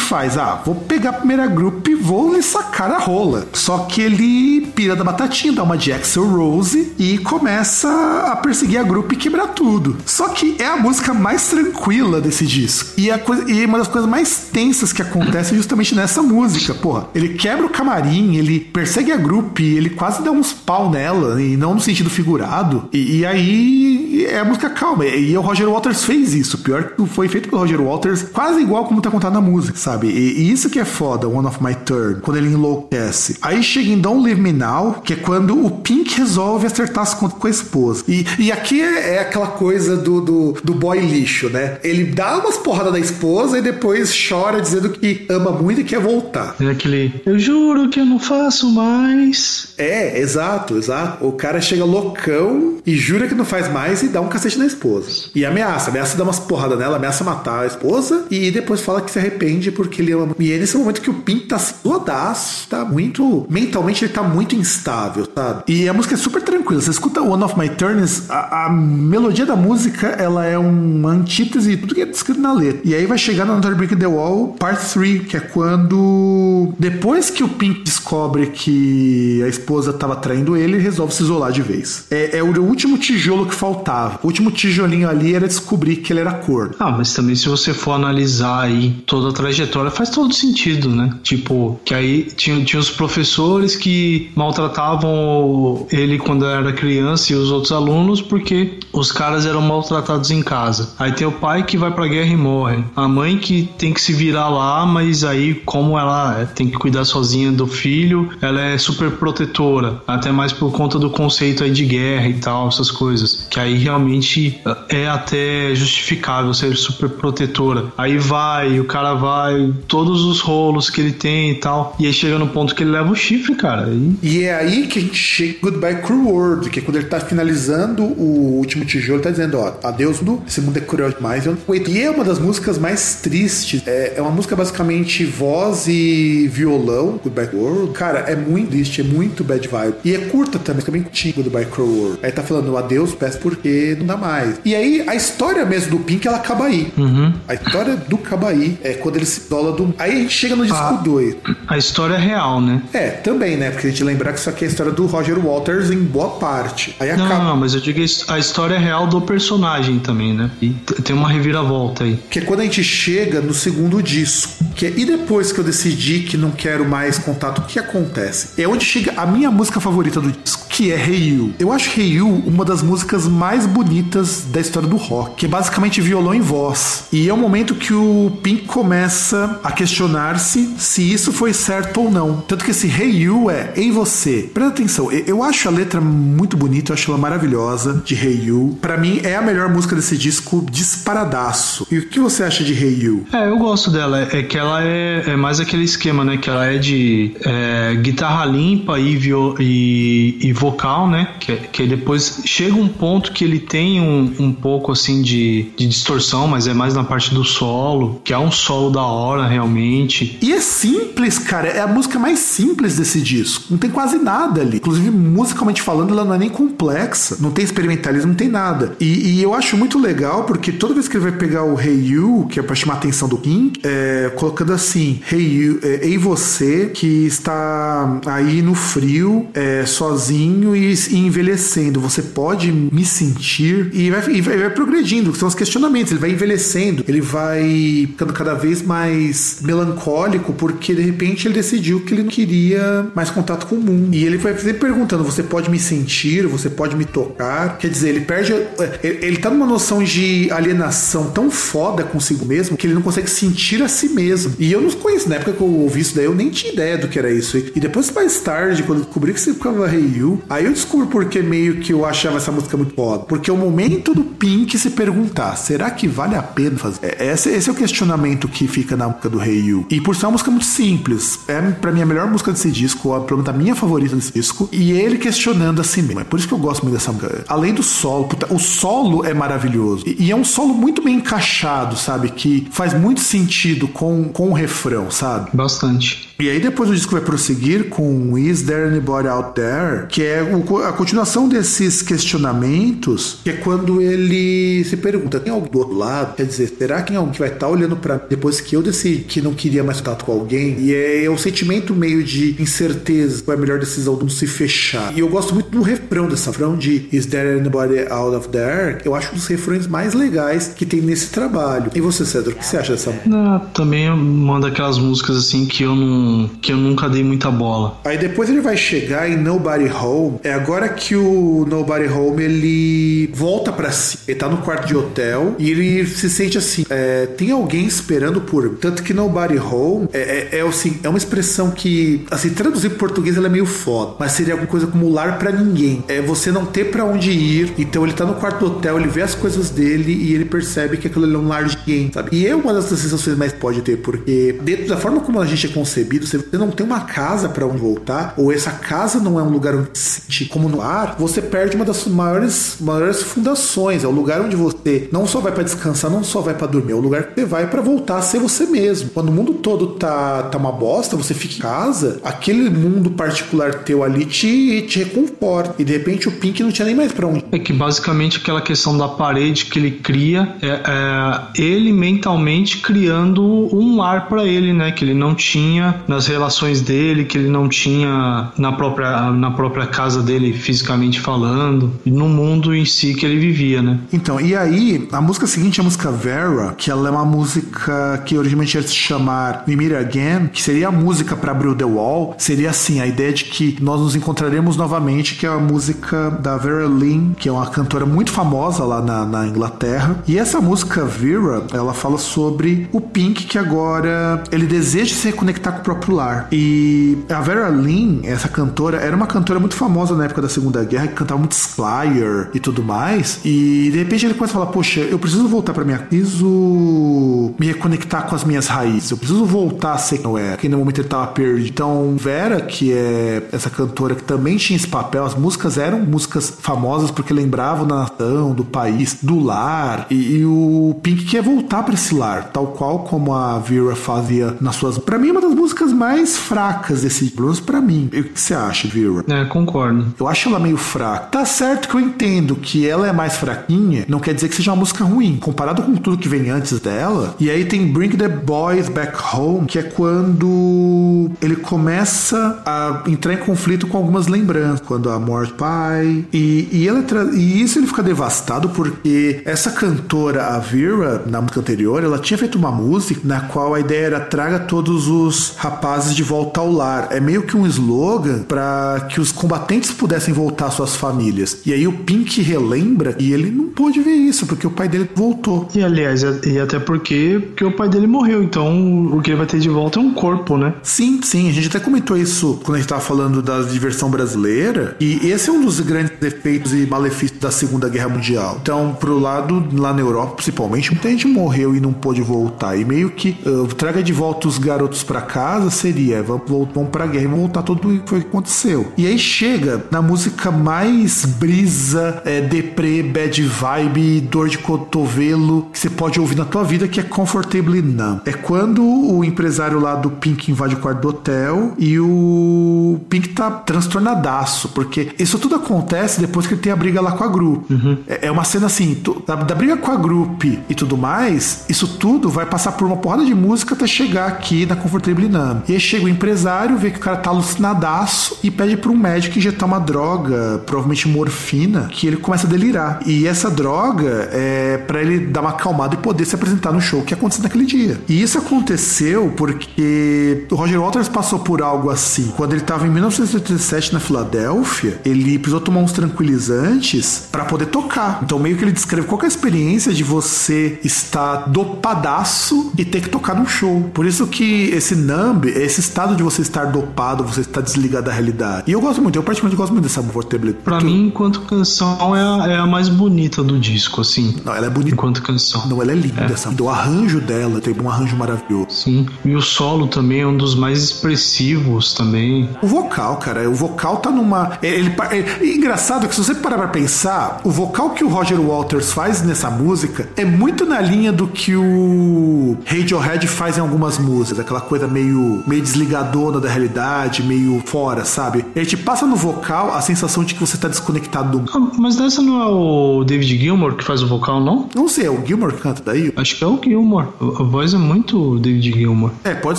faz? Ah, vou pegar a primeira grupo e vou lhe sacar a rola. Só que ele pira da batatinha, dá uma Axel Rose e começa a perseguir a grupo e quebrar tudo. Só que é a música mais tranquila desse disco. E, coisa, e uma das coisas mais tensas que acontece é justamente nessa música, porra. Ele quebra o camarim, ele persegue a grupo, ele quase dá uns pau nela, e não no sentido figurado. E, e aí é a música calma. E o Roger Waters fez isso. Pior que foi feito pelo Roger Waters, quase igual como tá contado na música, sabe? E, e isso que é foda, One of My Turn, quando ele enlouquece. Aí chega em Don't Leave Me Now, que é quando o Pink resolve acertar as contas com a esposa. E, e aqui é, é aquela coisa do, do, do boy lixo, né? Ele dá umas porradas na esposa e depois chora chora dizendo que ama muito e quer voltar. É aquele, eu juro que eu não faço mais. É, exato, exato. O cara chega loucão e jura que não faz mais e dá um cacete na esposa. E ameaça, ameaça dar umas porradas nela, ameaça matar a esposa e depois fala que se arrepende porque ele ama. E é nesse momento que o Pink tá suadaço, tá muito. Mentalmente ele tá muito instável, sabe? E a música é super tranquila. Você escuta One of My Turns, a, a melodia da música ela é uma antítese de tudo que é descrito na letra. E aí vai chegar na Another Brick in the Wall, Part 3, que é quando. Depois que o Pink descobre que a esposa tava traindo ele, ele resolve se isolar de vez. É, é o último tijolo que faltava. O último tijolinho ali era descobrir que ele era corno. Ah, mas também se você for analisar aí toda a trajetória, faz todo sentido, né? Tipo, que aí tinha, tinha os professores que maltratavam ele quando era criança e os outros alunos porque os caras eram maltratados em casa. Aí tem o pai que vai pra guerra e morre. A mãe que tem que se virar lá, mas aí, como ela tem que cuidar sozinha do filho, ela é super protetora. Até mais por conta do conceito aí de guerra e tal, essas coisas. Que aí realmente é até justificável ser super protetora. Aí vai, o cara vai, todos os rolos que ele tem e tal. E aí chega no ponto que ele leva o chifre, cara. E, e é aí que a gente chega Goodbye Cruel World, que é quando ele tá finalizando o último tijolo, tá dizendo, ó, adeus mundo, esse mundo é cruel demais. E é uma das músicas mais tristes. É, é uma música basicamente voz e violão, Goodbye World. Cara, é muito triste, é muito bad vibe. E é curta também, fica bem curtinho Goodbye Cruel World. Aí tá falando adeus, peço porque não dá mais. E aí a história mesmo do Pink, ela acaba aí. Uhum. A história do Cabaí é quando ele se isola do. Aí a gente chega no disco 2. A, a história é real, né? É, também, né? Porque a gente lembrar que isso aqui é a história do Roger Waters em boa parte. Aí não, acaba... não, mas eu digo a história real do personagem também, né? E tem uma reviravolta aí. Que é quando a gente chega no segundo disco. Que é, e depois que eu decidi que não quero mais contato, o que acontece? É onde chega a minha música favorita do disco, que é Hey You. Eu acho Hey You uma das músicas mais bonitas da história do rock, que é basicamente violão em voz. E é o momento que o Pink começa a questionar-se se isso foi certo ou não. Tanto que esse Hey You é em você. Presta atenção, eu acho a letra muito bonita, eu acho ela maravilhosa de Hey You. Para mim é a melhor música desse disco disparadaço. E o que você acha de Hey You? É, eu gosto dela. É que ela é, é mais aquele esquema, né? Que ela é de é, guitarra limpa e, e, e vocal, né? Que, que depois chega um ponto que ele tem um, um pouco assim de, de distorção, mas é mais na parte do solo, que é um solo da hora realmente. E é simples, cara. É a música mais simples desse disco. Não tem quase nada ali. Inclusive, musicalmente falando, ela não é nem complexa. Não tem experimentalismo, não tem nada. E, e eu acho muito legal porque toda vez que ele vai pegar o Hey You, que é pra chamar a atenção do King, é, colocando assim: Hey é, ei você que está aí no frio, é, sozinho e, e, envelhecendo, você pode me sentir? E vai, e vai, vai progredindo, que são os questionamentos. Ele vai envelhecendo, ele vai ficando cada vez mais melancólico porque de repente ele decidiu que ele não queria mais contato com o mundo. E ele vai sempre perguntando: você pode me sentir? Você pode me tocar? Quer dizer, ele perde. É, ele, ele tá numa noção de alienação tão foda consigo mesmo que ele não consegue sentir a si mesmo. E eu não conheço, na época que eu ouvi isso daí, eu nem tinha ideia do que era isso. E depois, mais tarde, quando eu descobri que você ficava Hey aí eu descobri porque meio que eu achava essa música muito foda. Porque é o momento do Pink se perguntar: será que vale a pena fazer? É, esse, esse é o questionamento que fica na música do Hey. E por ser uma música muito simples, é pra mim a melhor música desse disco, a, pelo a minha favorita desse disco, e ele questionando assim mesmo. É por isso que eu gosto muito dessa música. Além do solo, puta, o solo é maravilhoso. E, e, é um solo muito bem encaixado, sabe? Que faz muito sentido com, com o refrão, sabe? Bastante. E aí depois o disco vai prosseguir com Is There Anybody Out There? Que é a continuação desses questionamentos, que é quando ele se pergunta, tem alguém do outro lado? Quer dizer, será que tem alguém que vai estar tá olhando para depois que eu decidi que não queria mais contato com alguém? E é, é o sentimento meio de incerteza, foi a melhor decisão de se fechar. E eu gosto muito do refrão dessa refrão de Is There Anybody Out of There? Eu acho um dos refrões mais legais que tem nesse trabalho. E você, Cedro, o que você acha dessa música? Não, também é uma daquelas músicas assim que eu não que eu nunca dei muita bola. Aí depois ele vai chegar em Nobody Home. É agora que o Nobody Home ele volta para si. Ele tá no quarto de hotel e ele se sente assim: é, tem alguém esperando por. Tanto que Nobody Home é, é, é, assim, é uma expressão que, assim, traduzir para português ela é meio foda, mas seria alguma coisa como lar para ninguém. É você não ter para onde ir. Então ele tá no quarto do hotel, ele vê as coisas dele e ele percebe que aquilo é um lar de ninguém, sabe? E é uma das sensações mais pode ter, porque dentro da forma como a gente é concebido, você não tem uma casa para onde voltar, ou essa casa não é um lugar onde se sentir como no ar, você perde uma das maiores, maiores fundações. É o lugar onde você não só vai para descansar, não só vai para dormir, é o lugar que você vai para voltar a ser você mesmo. Quando o mundo todo tá, tá uma bosta, você fica em casa, aquele mundo particular teu ali te, te reconforta. E de repente o Pink não tinha nem mais para onde. É que basicamente aquela questão da parede que ele cria é, é ele mentalmente criando um lar para ele, né? Que ele não tinha nas relações dele, que ele não tinha na própria, na própria casa dele fisicamente falando, no mundo em si que ele vivia, né? Então, e aí, a música seguinte é a música Vera, que ela é uma música que originalmente ia se chamar We Meet Again, que seria a música para abrir The Wall, seria assim, a ideia de que nós nos encontraremos novamente, que é a música da Vera Lynn, que é uma cantora muito famosa lá na, na Inglaterra. E essa música Vera, ela fala sobre o Pink que agora ele deseja se reconectar com o próprio lar. E a Vera Lynn, essa cantora, era uma cantora muito famosa na época da Segunda Guerra, que cantava muito Squire e tudo mais. E de repente ele começa a falar: Poxa, eu preciso voltar para minha. Preciso me reconectar com as minhas raízes. Eu preciso voltar a ser quem eu era. Que no momento ele tava perdido. Então, Vera, que é essa cantora que também tinha esse papel, as músicas eram músicas famosas porque lembravam da nação, do país, do lar. E, e o Pink quer voltar para esse lar, tal qual como a Vera fazia nas suas. Para mim, uma das músicas mais fracas desse blues, para mim. O que você acha, Vera? É, concordo. Eu acho ela meio fraca. Tá certo que eu entendo que ela é mais fraquinha, não quer dizer que seja uma música ruim. Comparado com tudo que vem antes dela. E aí tem Bring the Boys Back Home, que é quando ele começa a entrar em conflito com algumas lembranças. Quando a morte pai. E, e, ela e isso ele fica devastado porque essa cantora, a Vera, na música anterior, ela tinha feito uma música na qual a ideia era traga todos os rapazes de volta ao lar. É meio que um slogan para que os combatentes pudessem voltar às suas famílias. E aí o Pink relembra e ele não pôde ver isso porque o pai dele voltou. E aliás, e até porque, porque o pai dele morreu, então o que ele vai ter de volta é um corpo, né? Sim, sim. A gente até comentou isso quando a gente tava falando da diversão brasileira. E esse é um dos grandes defeitos e malefícios da Segunda Guerra Mundial. Então, pro lado lá na Europa, principalmente, muita gente morreu e não pôde voltar. E meio que uh, traga de volta os garotos para casa seria vamos, vamos pra guerra e vamos voltar tudo o que aconteceu. E aí chega na música mais brisa, é, deprê, bad vibe, dor de cotovelo que você pode ouvir na tua vida, que é Comfortably Numb. É quando o empresário lá do Pink invade o quarto do hotel e o Pink tá transtornadaço, porque isso tudo acontece depois que ele tem a briga lá com a Group. Uhum. É, é, uma cena assim, da, da briga com a Group e tudo mais, isso tudo vai passar por uma porrada de música até chegar aqui na Comfortably Numb. E aí chega o empresário, vê que o cara tá alucinadaço e pede para um médico injetar uma droga, provavelmente morfina, que ele começa a delirar. E essa droga é para ele dar uma acalmada e poder se apresentar no show que aconteceu naquele dia. E isso aconteceu porque o Roger Waters passou por algo assim. Quando ele estava em 1987 na Filadélfia, ele precisou tomar uns tranquilizantes para poder tocar. Então meio que ele descreve qual é a experiência de você estar dopadaço e ter que tocar num show. Por isso que esse numb, esse estado de você estar dopado, você estar desligado da realidade. E eu gosto muito, eu particularmente gosto muito dessa Comfortable. Pra mim, enquanto canção, é a, é a, mais bonita do disco, assim. Não, ela é bonita. Enquanto canção. Não, ela é linda, é. essa. O arranjo dela tem um arranjo maravilhoso. Sim. E o solo também é um dos mais expressivos também. O vocal, cara, o vocal tá numa. Ele, ele, é engraçado que se você parar pra pensar, o vocal que o Roger Walters faz nessa música é muito na linha do que o Radiohead faz em algumas músicas, aquela coisa meio, meio desligadona da realidade, meio fora, sabe? Ele te passa no vocal a sensação de que você tá desconectado do. Ah, mas dessa não é o David Gilmour que faz o vocal, não? Não sei, é o Gilmour que canta daí? Acho que é o Gilmour. A voz é muito David Gilmour. É, pode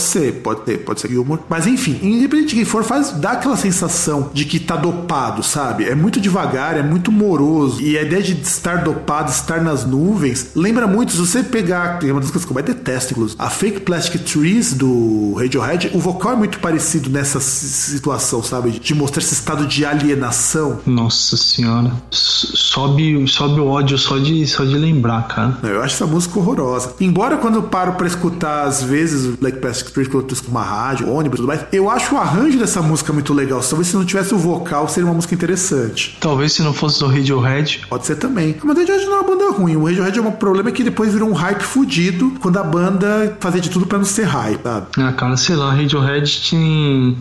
ser, pode ter, pode ser Gilmour. Mas enfim, independente de quem for, faz, dá aquela sensação de que tá dopado, sabe? É muito devagar, é muito moroso. E a ideia de estar dopado, estar nas nuvens, lembra muito, se você pegar, tem uma das coisas que eu mais detesto, inclusive, a Fake Plastic Trees do Radiohead, o vocal é muito parecido nessa situação, sabe? De mostrar esse estado de alienação. Nossa senhora. Sobe, sobe o ódio só de, só de lembrar, cara. Eu acho essa música horrorosa. Embora quando eu paro pra escutar, às vezes, o Black Plastic Street, quando eu escuto uma rádio, ônibus e tudo mais, eu acho o arranjo dessa música muito legal. Talvez se não tivesse o vocal, seria uma música interessante. Talvez se não fosse do Radiohead. Pode ser também. Mas o Radiohead não é uma banda ruim. O Radiohead é um problema que depois virou um hype fudido quando a banda fazia de tudo para não ser hype, sabe? Ah, cara, sei lá, Radiohead tinha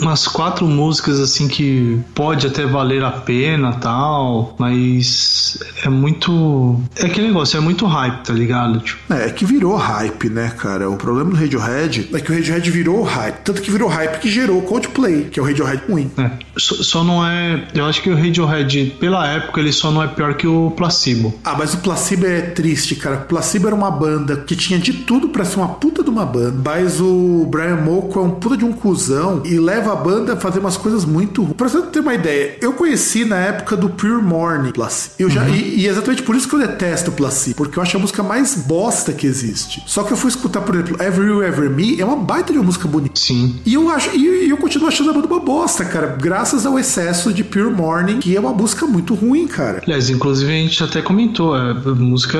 umas quatro músicas assim que pode até valer a pena tal, mas é muito. É aquele negócio, é muito hype, tá ligado? Tipo. É, é que virou hype, né, cara? O problema do Radiohead é que o Radiohead virou hype. Tanto que virou hype que gerou o Coldplay, que é o Radiohead ruim. É. Só, só, não é. Eu acho que o Radiohead, pela época, ele só não é pior que o Placebo. Ah, mas o Placebo é triste, cara. O Placebo era uma banda que tinha de tudo para ser uma puta de uma banda, mas o Brian Molko é um puta de um cuzão e leva a banda a fazer umas coisas muito. Pra você ter uma ideia, eu conheci na época do Pure Morning Placebo. Eu já, uhum. e, e, exatamente por isso que eu detesto o Placebo, porque eu acho a música mais bosta que existe. Só que eu fui escutar, por exemplo, Every You Ever Me, é uma baita de uma música bonita. Sim. E eu acho, e, e eu continuo achando a banda uma bosta, cara, graças ao excesso de Pure Morning, que é uma música muito ruim, cara. Aliás, inclusive a gente até comentou, é música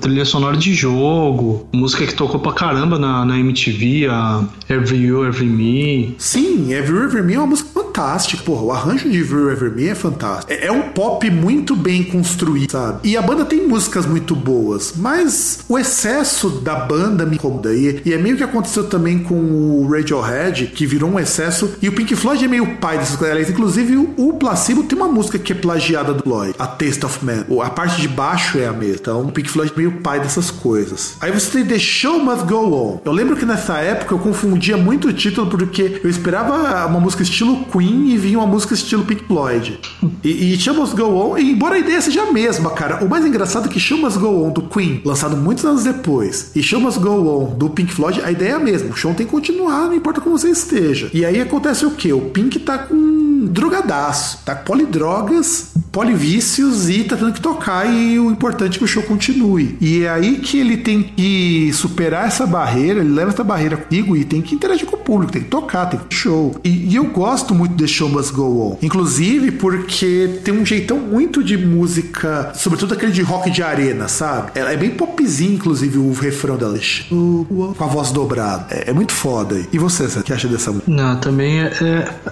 trilha sonora de jogo, música que tocou pra caramba na, na MTV, a Every You Every Me. Sim, Sim, Every River Me é uma música fantástica. Porra, o arranjo de Every River Me é fantástico. É, é, um pop muito bem construído, sabe? E a banda tem músicas muito boas, mas o excesso da banda me incomoda. E, e é meio que aconteceu também com o Radiohead, que virou um excesso. E o Pink Floyd é meio pai dessas coisas. Inclusive, o, o Placebo tem uma música que é plagiada do Floyd, a Taste of Man. A parte de baixo é a mesma. Então, o Pink Floyd é meio pai dessas coisas. Aí você tem The Show Must Go On. Eu lembro que nessa época eu confundia muito o título porque eu esperava esperava uma música estilo Queen e vinha uma música estilo Pink Floyd. E, e Go On, e embora a ideia seja a mesma, cara, o mais engraçado é que Chamas Go On do Queen, lançado muitos anos depois, e Chamas Go On do Pink Floyd, a ideia é a mesma. O show tem que continuar, não importa como você esteja. E aí acontece o que? O Pink tá com drogadaço, tá com polidrogas, polivícios e tá tendo que tocar e o importante é que o show continue. E é aí que ele tem que superar essa barreira, ele leva essa barreira comigo e tem que interagir com o público, tem que tocar, tem que show. E, e eu gosto muito de Show Must Go On. Inclusive porque tem um jeitão muito de música, sobretudo aquele de rock de arena, sabe? Ela é bem popzinho, inclusive, o refrão dela. Com a voz dobrada. É, é muito foda. E você, o que acha dessa música? Não, também é,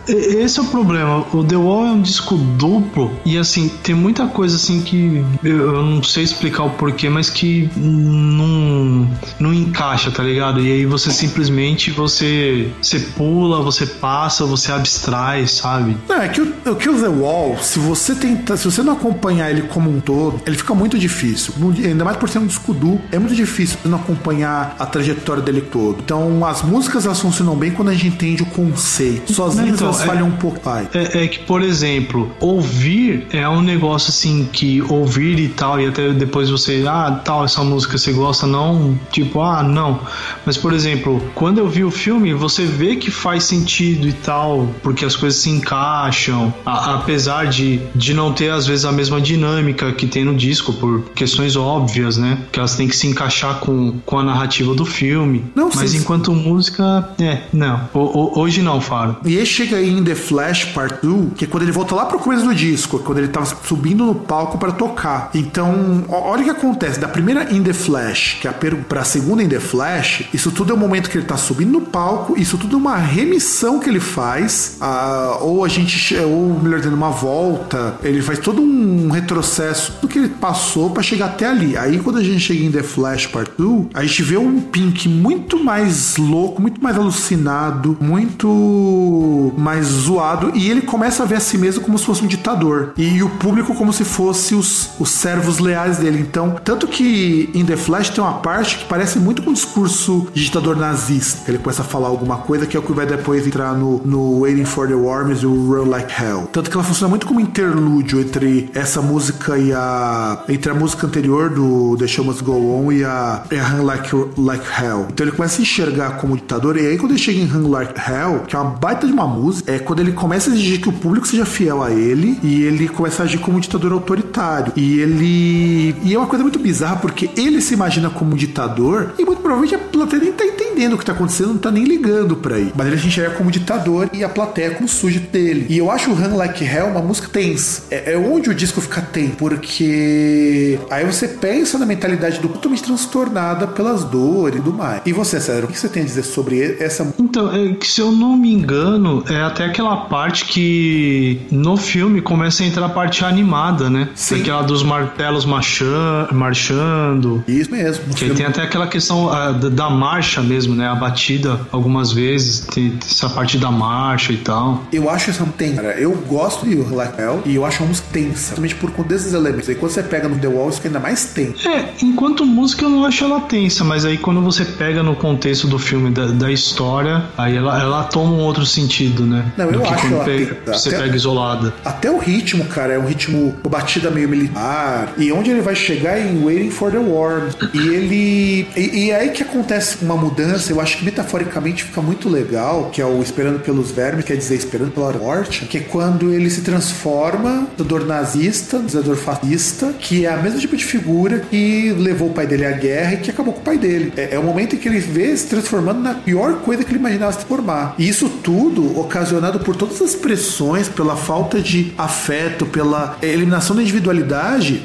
é, Esse é o problema. O The Wall é um disco duplo e assim, tem muita coisa assim que eu, eu não sei explicar o porquê, mas que não, não encaixa, tá ligado? E aí você simplesmente você, você pula, você passa, você abstrai, sabe? Não, é que o, o Kill the Wall, se você tenta, se você não acompanhar ele como um todo, ele fica muito difícil. Ainda mais por ser um duplo, é muito difícil não acompanhar a trajetória dele todo. Então, as músicas elas funcionam bem quando a gente entende o conceito. Sozinhas então, elas é, falham um pouco. É, é que, por exemplo, ouvir é um negócio assim que ouvir e tal, e até depois você, ah, tal, essa música você gosta, não, tipo, ah, não. Mas, por exemplo, quando eu vi o filme, você vê que faz sentido e tal, porque as coisas se encaixam, a, apesar de, de não ter às vezes a mesma dinâmica que tem no disco, por questões óbvias, né? Que elas têm que se encaixar com, com a narrativa do filme. Não, Mas sim, enquanto música, é, não. O, o, hoje não, Faro. E aí chega aí em The Flash Part 2, que é quando ele volta lá pro começo do disco, quando ele tava subindo no palco para tocar. Então, olha o que acontece. Da primeira In The Flash, que é a pra segunda In The Flash, isso tudo é o momento que ele tá subindo no palco, isso tudo é uma remissão que ele faz, a, ou a gente, ou melhor dizendo, uma volta, ele faz todo um retrocesso do que ele passou para chegar até ali. Aí quando a gente chega em The Flash Part 2, a gente vê um Pink muito mais louco, muito mais alucinado, muito mais zoado, e ele começa a ver a si mesmo como se fosse um ditador, e o público como se fosse os, os servos leais dele. Então, tanto que em The Flash tem uma parte que parece muito com um discurso de ditador nazista. Ele começa a falar alguma coisa que é o que vai depois entrar no, no Waiting for the Worms e o Run Like Hell. Tanto que ela funciona muito como interlúdio entre essa música e a. entre a música anterior do The Show Must Go On e a, e a Run Like, like Hell. Então ele começa a enxergar como ditador, e aí quando ele chega em Run Like Hell, que é uma baita de uma música, é quando ele começa a exigir que o público seja fiel a ele e ele começa a agir como ditador autoritário. E ele. E é uma coisa muito bizarra porque ele se imagina como um ditador e muito provavelmente a plateia nem tá entendendo o que tá acontecendo, não tá nem ligando pra aí. Mas ele se enxerga como ditador e a plateia como súdito dele. E eu acho o Run Like Hell uma música tensa. É, é onde o disco fica tenso, porque aí você pensa na mentalidade do totalmente transtornada pelas dores e do mais. E você, César, o que você tem a dizer sobre essa Então, é, se eu não me engano, é até aquela parte que no filme começa a entrar a parte animada, né? Sim. Aquela dos martelos marchan- marchando. Isso mesmo. Que aí tem até aquela questão ah, da, marcha mesmo, né? A batida algumas vezes, tem essa parte da marcha e tal. Eu acho essa tensa. Cara. Eu gosto de Like Hell e eu acho a música tensa, somente por conta desses elementos. E quando você pega no The Wall, isso fica ainda mais tenso. É, enquanto música eu não acho ela tensa, mas aí quando você pega no contexto do filme, da, da história, aí ela, ela toma um outro sentido, né? Não, Do eu que acho quando ela pega- tensa. você Até- pega isolada. Até o ritmo, cara, é um ritmo batida meio militar. E onde ele vai chegar é em Waiting for the War. E ele. E, e é aí que acontece uma mudança, eu acho que metaforicamente fica muito legal, que é o Esperando pelos Vermes, quer dizer, Esperando pela Morte, que é quando ele se transforma do dor nazista, do dor fascista, que é a mesma tipo de figura que levou o pai dele à guerra e que acabou com o pai dele. É, é o momento em que ele vê se transformando na pior coisa que ele imaginava se formar. E isso tudo ocasionado por todas as pressões, pela falta de afeto, pela eliminação da individualidade,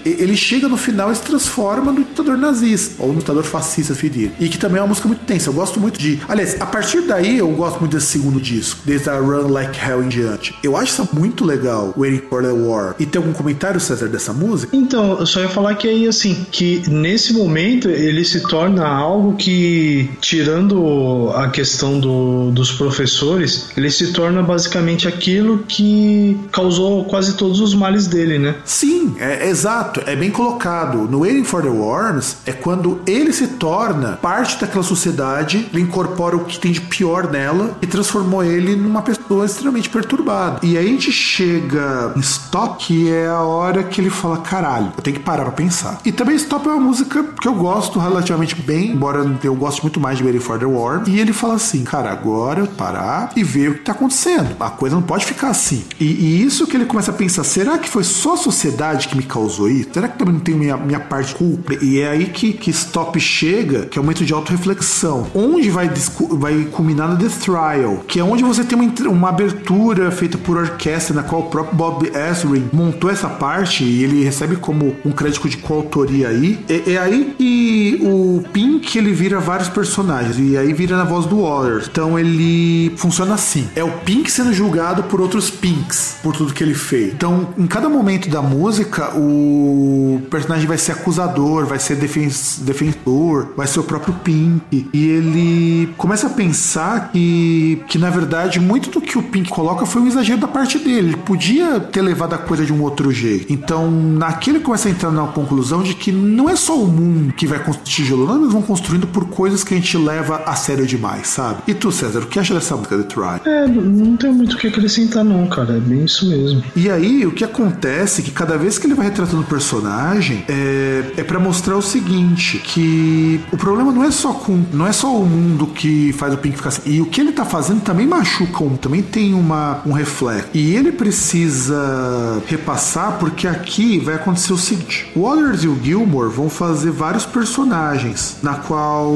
e- ele chega no final e se transforma no ditador nazista, ou no ditador fascista, se. E que também é uma música muito tensa. Eu gosto muito de. Aliás, a partir daí eu gosto muito desse segundo disco, desde a Run Like Hell em diante. Eu acho isso muito legal, Waiting for the War. E tem algum comentário, César, dessa música? Então, eu só ia falar que aí, assim, que nesse momento ele se torna algo que, tirando a questão do, dos professores, ele se torna basicamente aquilo que causou quase todos os males dele, né? Sim, é, é exato, é bem colocado. No Waiting for the Worms é quando ele se torna parte daquela sociedade, ele incorpora o que tem de pior nela e transformou ele numa pessoa extremamente perturbada. E aí a gente chega em Stop, que é a hora que ele fala: caralho, eu tenho que parar pra pensar. E também Stop é uma música que eu gosto relativamente bem, embora eu goste muito mais de Waiting for the Worms. E ele fala assim: cara, agora eu parar e ver o que tá acontecendo. A coisa não pode ficar assim. E, e isso que ele começa a pensar: será que foi só a sociedade que me causou isso? Será que também não tem minha, minha parte culpa? E é aí que, que Stop chega, que é o momento de autorreflexão. Onde vai, vai culminar no The Trial, que é onde você tem uma, uma abertura feita por orquestra, na qual o próprio Bob Ezrin montou essa parte e ele recebe como um crédito de coautoria aí. É, é aí que o Pink ele vira vários personagens e aí vira na voz do Waters. Então ele funciona assim: é o Pink sendo julgado por outros Pinks por tudo que ele fez. Então, em cada momento da música, o personagem vai ser acusador, vai ser defen- defensor, vai ser o próprio Pink. E ele começa a pensar que, que na verdade, muito do que o Pink coloca foi um exagero da parte dele. Ele podia ter levado a coisa de um outro jeito. Então, naquele ele começa a entrar na conclusão de que não é só o mundo que vai construir tijolo, eles vão construindo por coisas que a gente leva a sério demais, sabe? E tu, César, o que acha dessa música The Try? É, não tem muito o que acrescentar, não, cara. É bem isso mesmo. E aí, o que acontece é que cada vez que ele vai retratando o personagem, é, é para mostrar o seguinte: que o problema não é só com. não é só o mundo que faz o Pink ficar assim. E o que ele tá fazendo também machuca um, também tem uma, um reflexo. E ele precisa repassar, porque aqui vai acontecer o seguinte: o Waters e o Gilmore vão fazer vários personagens, na qual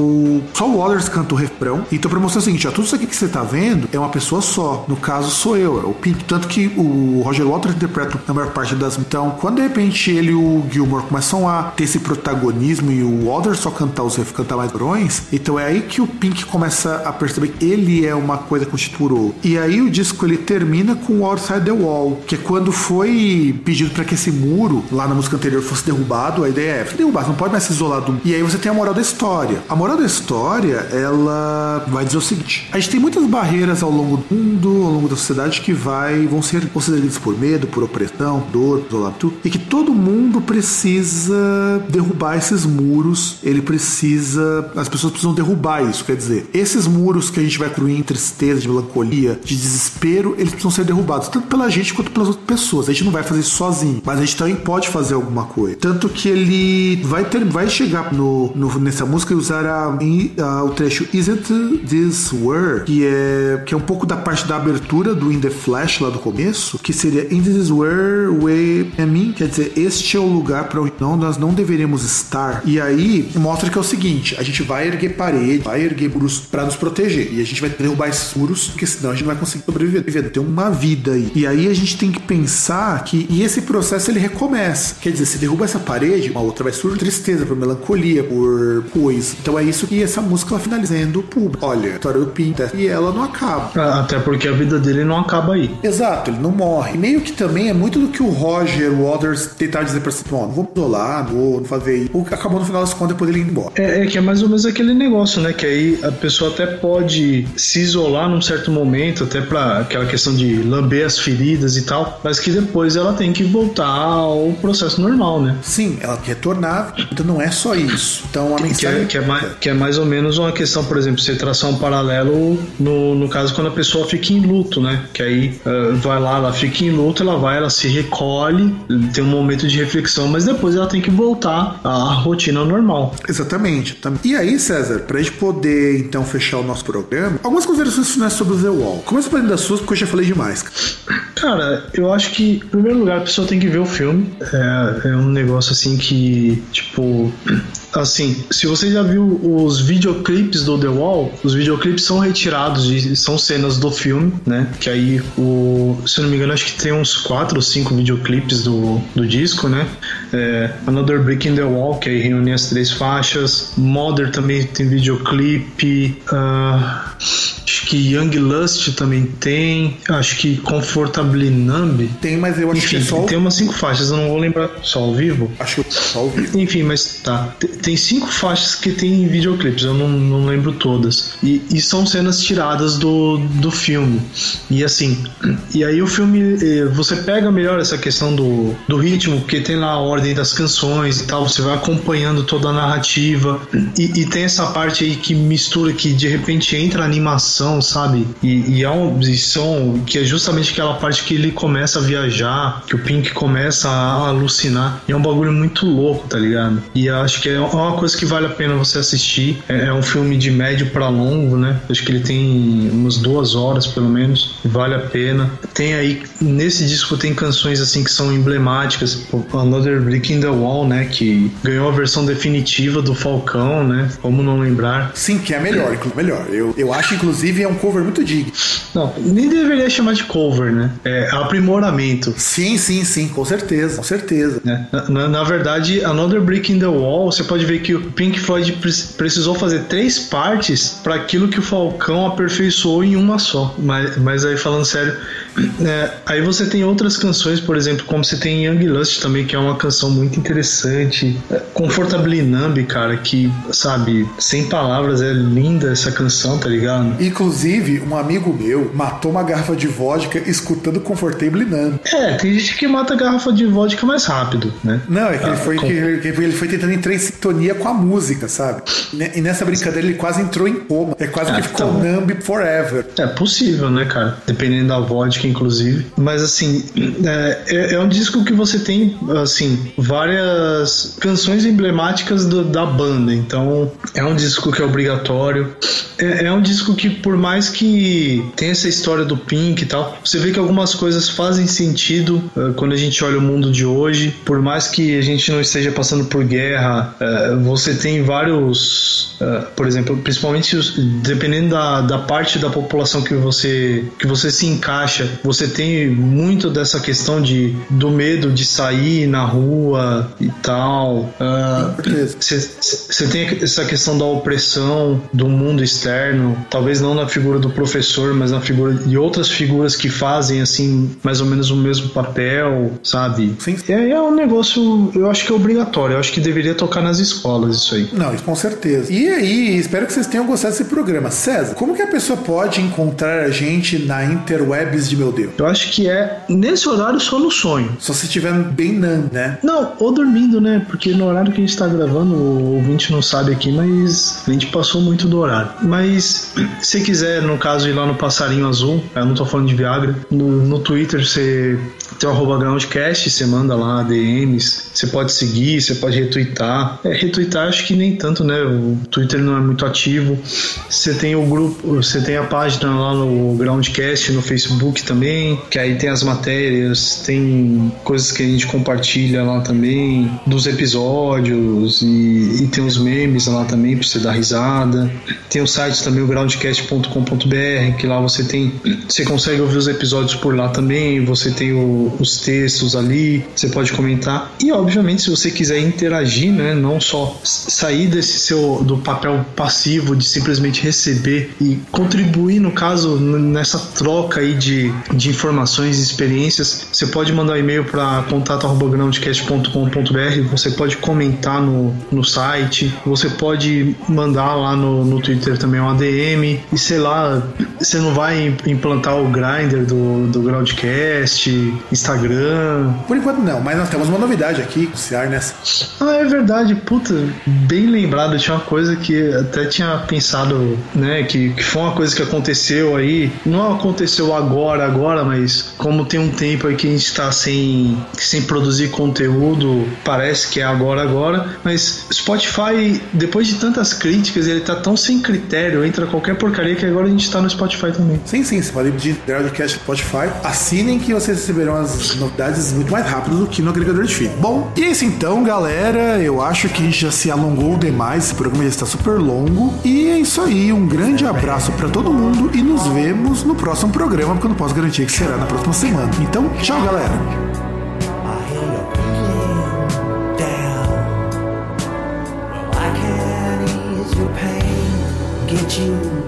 só o Waters canta o refrão. Então, pra mostrar o seguinte: ó, tudo isso aqui que você tá vendo é uma pessoa só. No caso, sou eu, é o Pink. Tanto que o Roger Waters interpreta na maior parte das. Então, quando de repente ele e o Gilmore começam a ter esse protagonismo e o Waters só cantar os cantar mais brões, então é aí que o Pink começa a perceber que ele é uma coisa que constituiu. E aí o disco ele termina com o Outside the Wall, que é quando foi pedido para que esse muro lá na música anterior fosse derrubado, a ideia é derrubar, não pode mais se isolar do. E aí você tem a moral da história. A moral da história, ela vai dizer o seguinte: a gente tem muitas barreiras ao longo do mundo, ao longo da sociedade que vai vão ser concedidas por medo, por opressão, dor, isolamento, e que todo mundo precisa derrubar esses muros. Ele precisa, as pessoas precisam derrubar isso. Quer dizer, esses muros que a gente vai construir em tristeza, de melancolia, de desespero, eles precisam ser derrubados tanto pela gente quanto pelas outras pessoas. A gente não vai fazer isso sozinho, mas a gente também pode fazer alguma coisa. Tanto que ele vai ter, vai chegar no, no- nessa música e usar a, a- o trecho Isn't This Where, que é que é um pouco da parte da abertura do In the Flash lá do começo, que seria In This Where we and me quer dizer, este é o lugar para onde não, nós não deveríamos estar. E aí mostra que é o seguinte: a gente vai erguer parede, vai erguer muros para nos proteger. E a gente vai derrubar esses muros, porque senão a gente não vai conseguir sobreviver. Tem uma vida aí. E aí a gente tem que pensar que. E esse processo ele recomeça. Quer dizer, se derruba essa parede, uma outra vai surgir tristeza, por melancolia, por coisa. Então é isso que essa música ela finalizando o público. Olha, a história do Pinta. E ela não acaba. Ah, até porque a vida dele não acaba aí. Exato, ele não morre. E meio que também é muito do que o Roger Waters tentar dizer pra si, bom, não vou isolar, não vou fazer isso. O que acabou no final das contas depois ele ir embora. É, é, que é mais ou menos aquele negócio, né? Que aí a pessoa até pode se isolar num certo momento, até pra aquela questão de lamber as feridas e tal, mas que depois ela tem que voltar ao processo normal, né? Sim, ela retornar, então não é só isso. Então a que, mensagem. é, que, é mais, que é mais ou menos uma questão, por exemplo, você traçar um paralelo no, no caso quando a pessoa fica em luto, né? Que aí uh, vai lá, ela fica em luto, ela vai, ela se recolhe, tem um momento de reflexão, mas depois ela tem que voltar à rotina normal. Exatamente. E aí, César, pra gente poder então fechar o nosso programa, algumas considerações finais sobre o The Wall. Começa falando das suas, porque eu já falei demais. Cara, eu acho que, em primeiro lugar, a pessoa tem que ver o filme. É, é um negócio assim que, tipo, [clears throat] assim, se você já viu os videoclipes do The Wall, os videoclipes são retirados de são cenas do filme, né? Que aí o, se eu não me engano, acho que tem uns quatro ou cinco videoclipes do, do disco, né? É, Another Brick in the Wall, que aí reúne as três faixas. Mother também tem videoclipe. Uh, acho que Young Lust também tem. Acho que Comfortably Numb. Tem, mas eu acho Enfim, que é só. tem umas cinco faixas, eu não vou lembrar só ao vivo. Acho que é só o vivo. Enfim, mas tá. Tem cinco faixas que tem videoclipes, eu não, não lembro todas. E, e, são cenas tiradas do, do filme. E assim, e aí o filme, eh, você pega melhor essa questão do, do ritmo, porque tem lá a ordem das canções e tal, você vai acompanhando toda a narrativa. E, e tem essa parte aí que mistura, que de repente entra animação, sabe? E, e, é um, e que é justamente aquela parte que ele começa a viajar, que o Pink começa a alucinar. E é um bagulho muito louco, tá ligado? E acho que é uma coisa que vale a pena você assistir. É, é um filme de médio para longo, né? Acho que ele tem umas duas horas pelo menos. Vale a pena. Tem aí nesse disco tem canções assim que são emblemáticas. Another Brick in the Wall, né? Que ganhou a versão definitiva do Falcão, né? Como não lembrar? Sim, que é melhor, melhor. Eu, eu acho inclusive é um cover muito digno. Não, nem deveria chamar de cover, né? É aprimoramento. Sim, sim, sim, com certeza, com certeza. É, na, na, na verdade, Another Brick in the Wall, você pode ver que o Pink Floyd precisou fazer três partes para aquilo que o Falcão aperfeiçoou em uma só. Mas, mas aí falando sério, é, aí você tem outras canções, por exemplo, como você tem Young Lust também, que é uma canção muito interessante. É, Comfortably Numb, cara, que, sabe, sem palavras, é linda essa canção, tá ligado? Inclusive, um amigo meu matou uma garrafa de vodka escutando Comfortably Numb. É, tem gente que mata a garrafa de vodka mais rápido, né? Não, é que, ah, ele, foi, com... que ele foi tentando entrar em sintonia com a música, sabe? E nessa brincadeira ele quase entrou em coma. É quase ah, que ficou então... numb forever. É possível, né, cara? Dependendo da vodka, inclusive. Mas assim, é, é, é um disco que você tem, assim, várias canções emblemáticas do, da banda. Então, é um disco que é obrigatório. É, é, um disco que, por mais que tenha essa história do Pink e tal, você vê que algumas coisas fazem sentido uh, quando a gente olha o mundo de hoje. Por mais que a gente não esteja passando por guerra, uh, você tem vários, uh, por exemplo, principalmente os, dependendo da, da parte da população que você que você se encaixa, você tem muito dessa questão de do medo de sair na rua e tal. Você tem essa questão da opressão do mundo externo, talvez não na figura do professor, mas na figura de outras figuras que fazem assim mais ou menos o mesmo papel, sabe? Sim. É, é um negócio, eu acho que é obrigatório, eu acho que deveria tocar nas escolas isso aí. Não, com certeza. E aí, espero que vocês tenham gostado desse programa. César, como que a pessoa pode encontrar a gente na interwebs de meu Deus? Eu acho que é nesse horário só no sonho. Só se estiver bem nan, né? Não, ou dormindo, né? Porque no horário que a gente tá gravando, o ouvinte não sabe aqui, mas a gente passou muito do horário. Mas [clears throat] se quiser, no caso, ir lá no Passarinho Azul, eu não tô falando de Viagra, no, no Twitter você tem o arroba Groundcast, você manda lá DMs, você pode seguir, você pode retweetar. É, retweetar acho que nem tanto, né? O Twitter não é muito ativo. Você tem o grupo, você tem a página lá no Groundcast no Facebook também também, que aí tem as matérias, tem coisas que a gente compartilha lá também, dos episódios e, e tem os memes lá também pra você dar risada. Tem o site também, o groundcast.com.br, que lá você tem, você consegue ouvir os episódios por lá também, você tem o, os textos ali, você pode comentar. E obviamente, se você quiser interagir, né, não só sair desse seu do papel passivo de simplesmente receber e contribuir no caso nessa troca aí de, de informações e experiências, você pode mandar um e-mail para contato@groundcast.com.br, você pode comentar no, no site, você pode mandar lá no, no Twitter também um ADM e sei lá, você não vai implantar o grinder do, do Groundcast, Instagram. Por enquanto não, mas nós temos uma novidade aqui, o Ciar nessa. Ah, é verdade, puta, bem lembrado, tinha uma coisa que até tinha pensado, né, que, que foi uma coisa que aconteceu aí, não aconteceu agora, agora, mas como tem um tempo aí que a gente tá sem, sem produzir conteúdo, parece que é agora, agora, mas Spotify, depois de tantas críticas, ele tá tão sem critério, entra qualquer porcaria que agora a gente tá no Spotify também. Sim, sim, você pode pedir Groundcast Spotify, assinem que vocês receberão as novidades muito mais rápido do que no agregador de feed. Bom, e é isso então, galera, eu acho que já se alongou demais, esse programa já está super longo, e é isso aí, um grande abraço para todo mundo e nos vemos no próximo programa, porque eu não posso garantir que será na próxima semana. Então, tchau, galera! you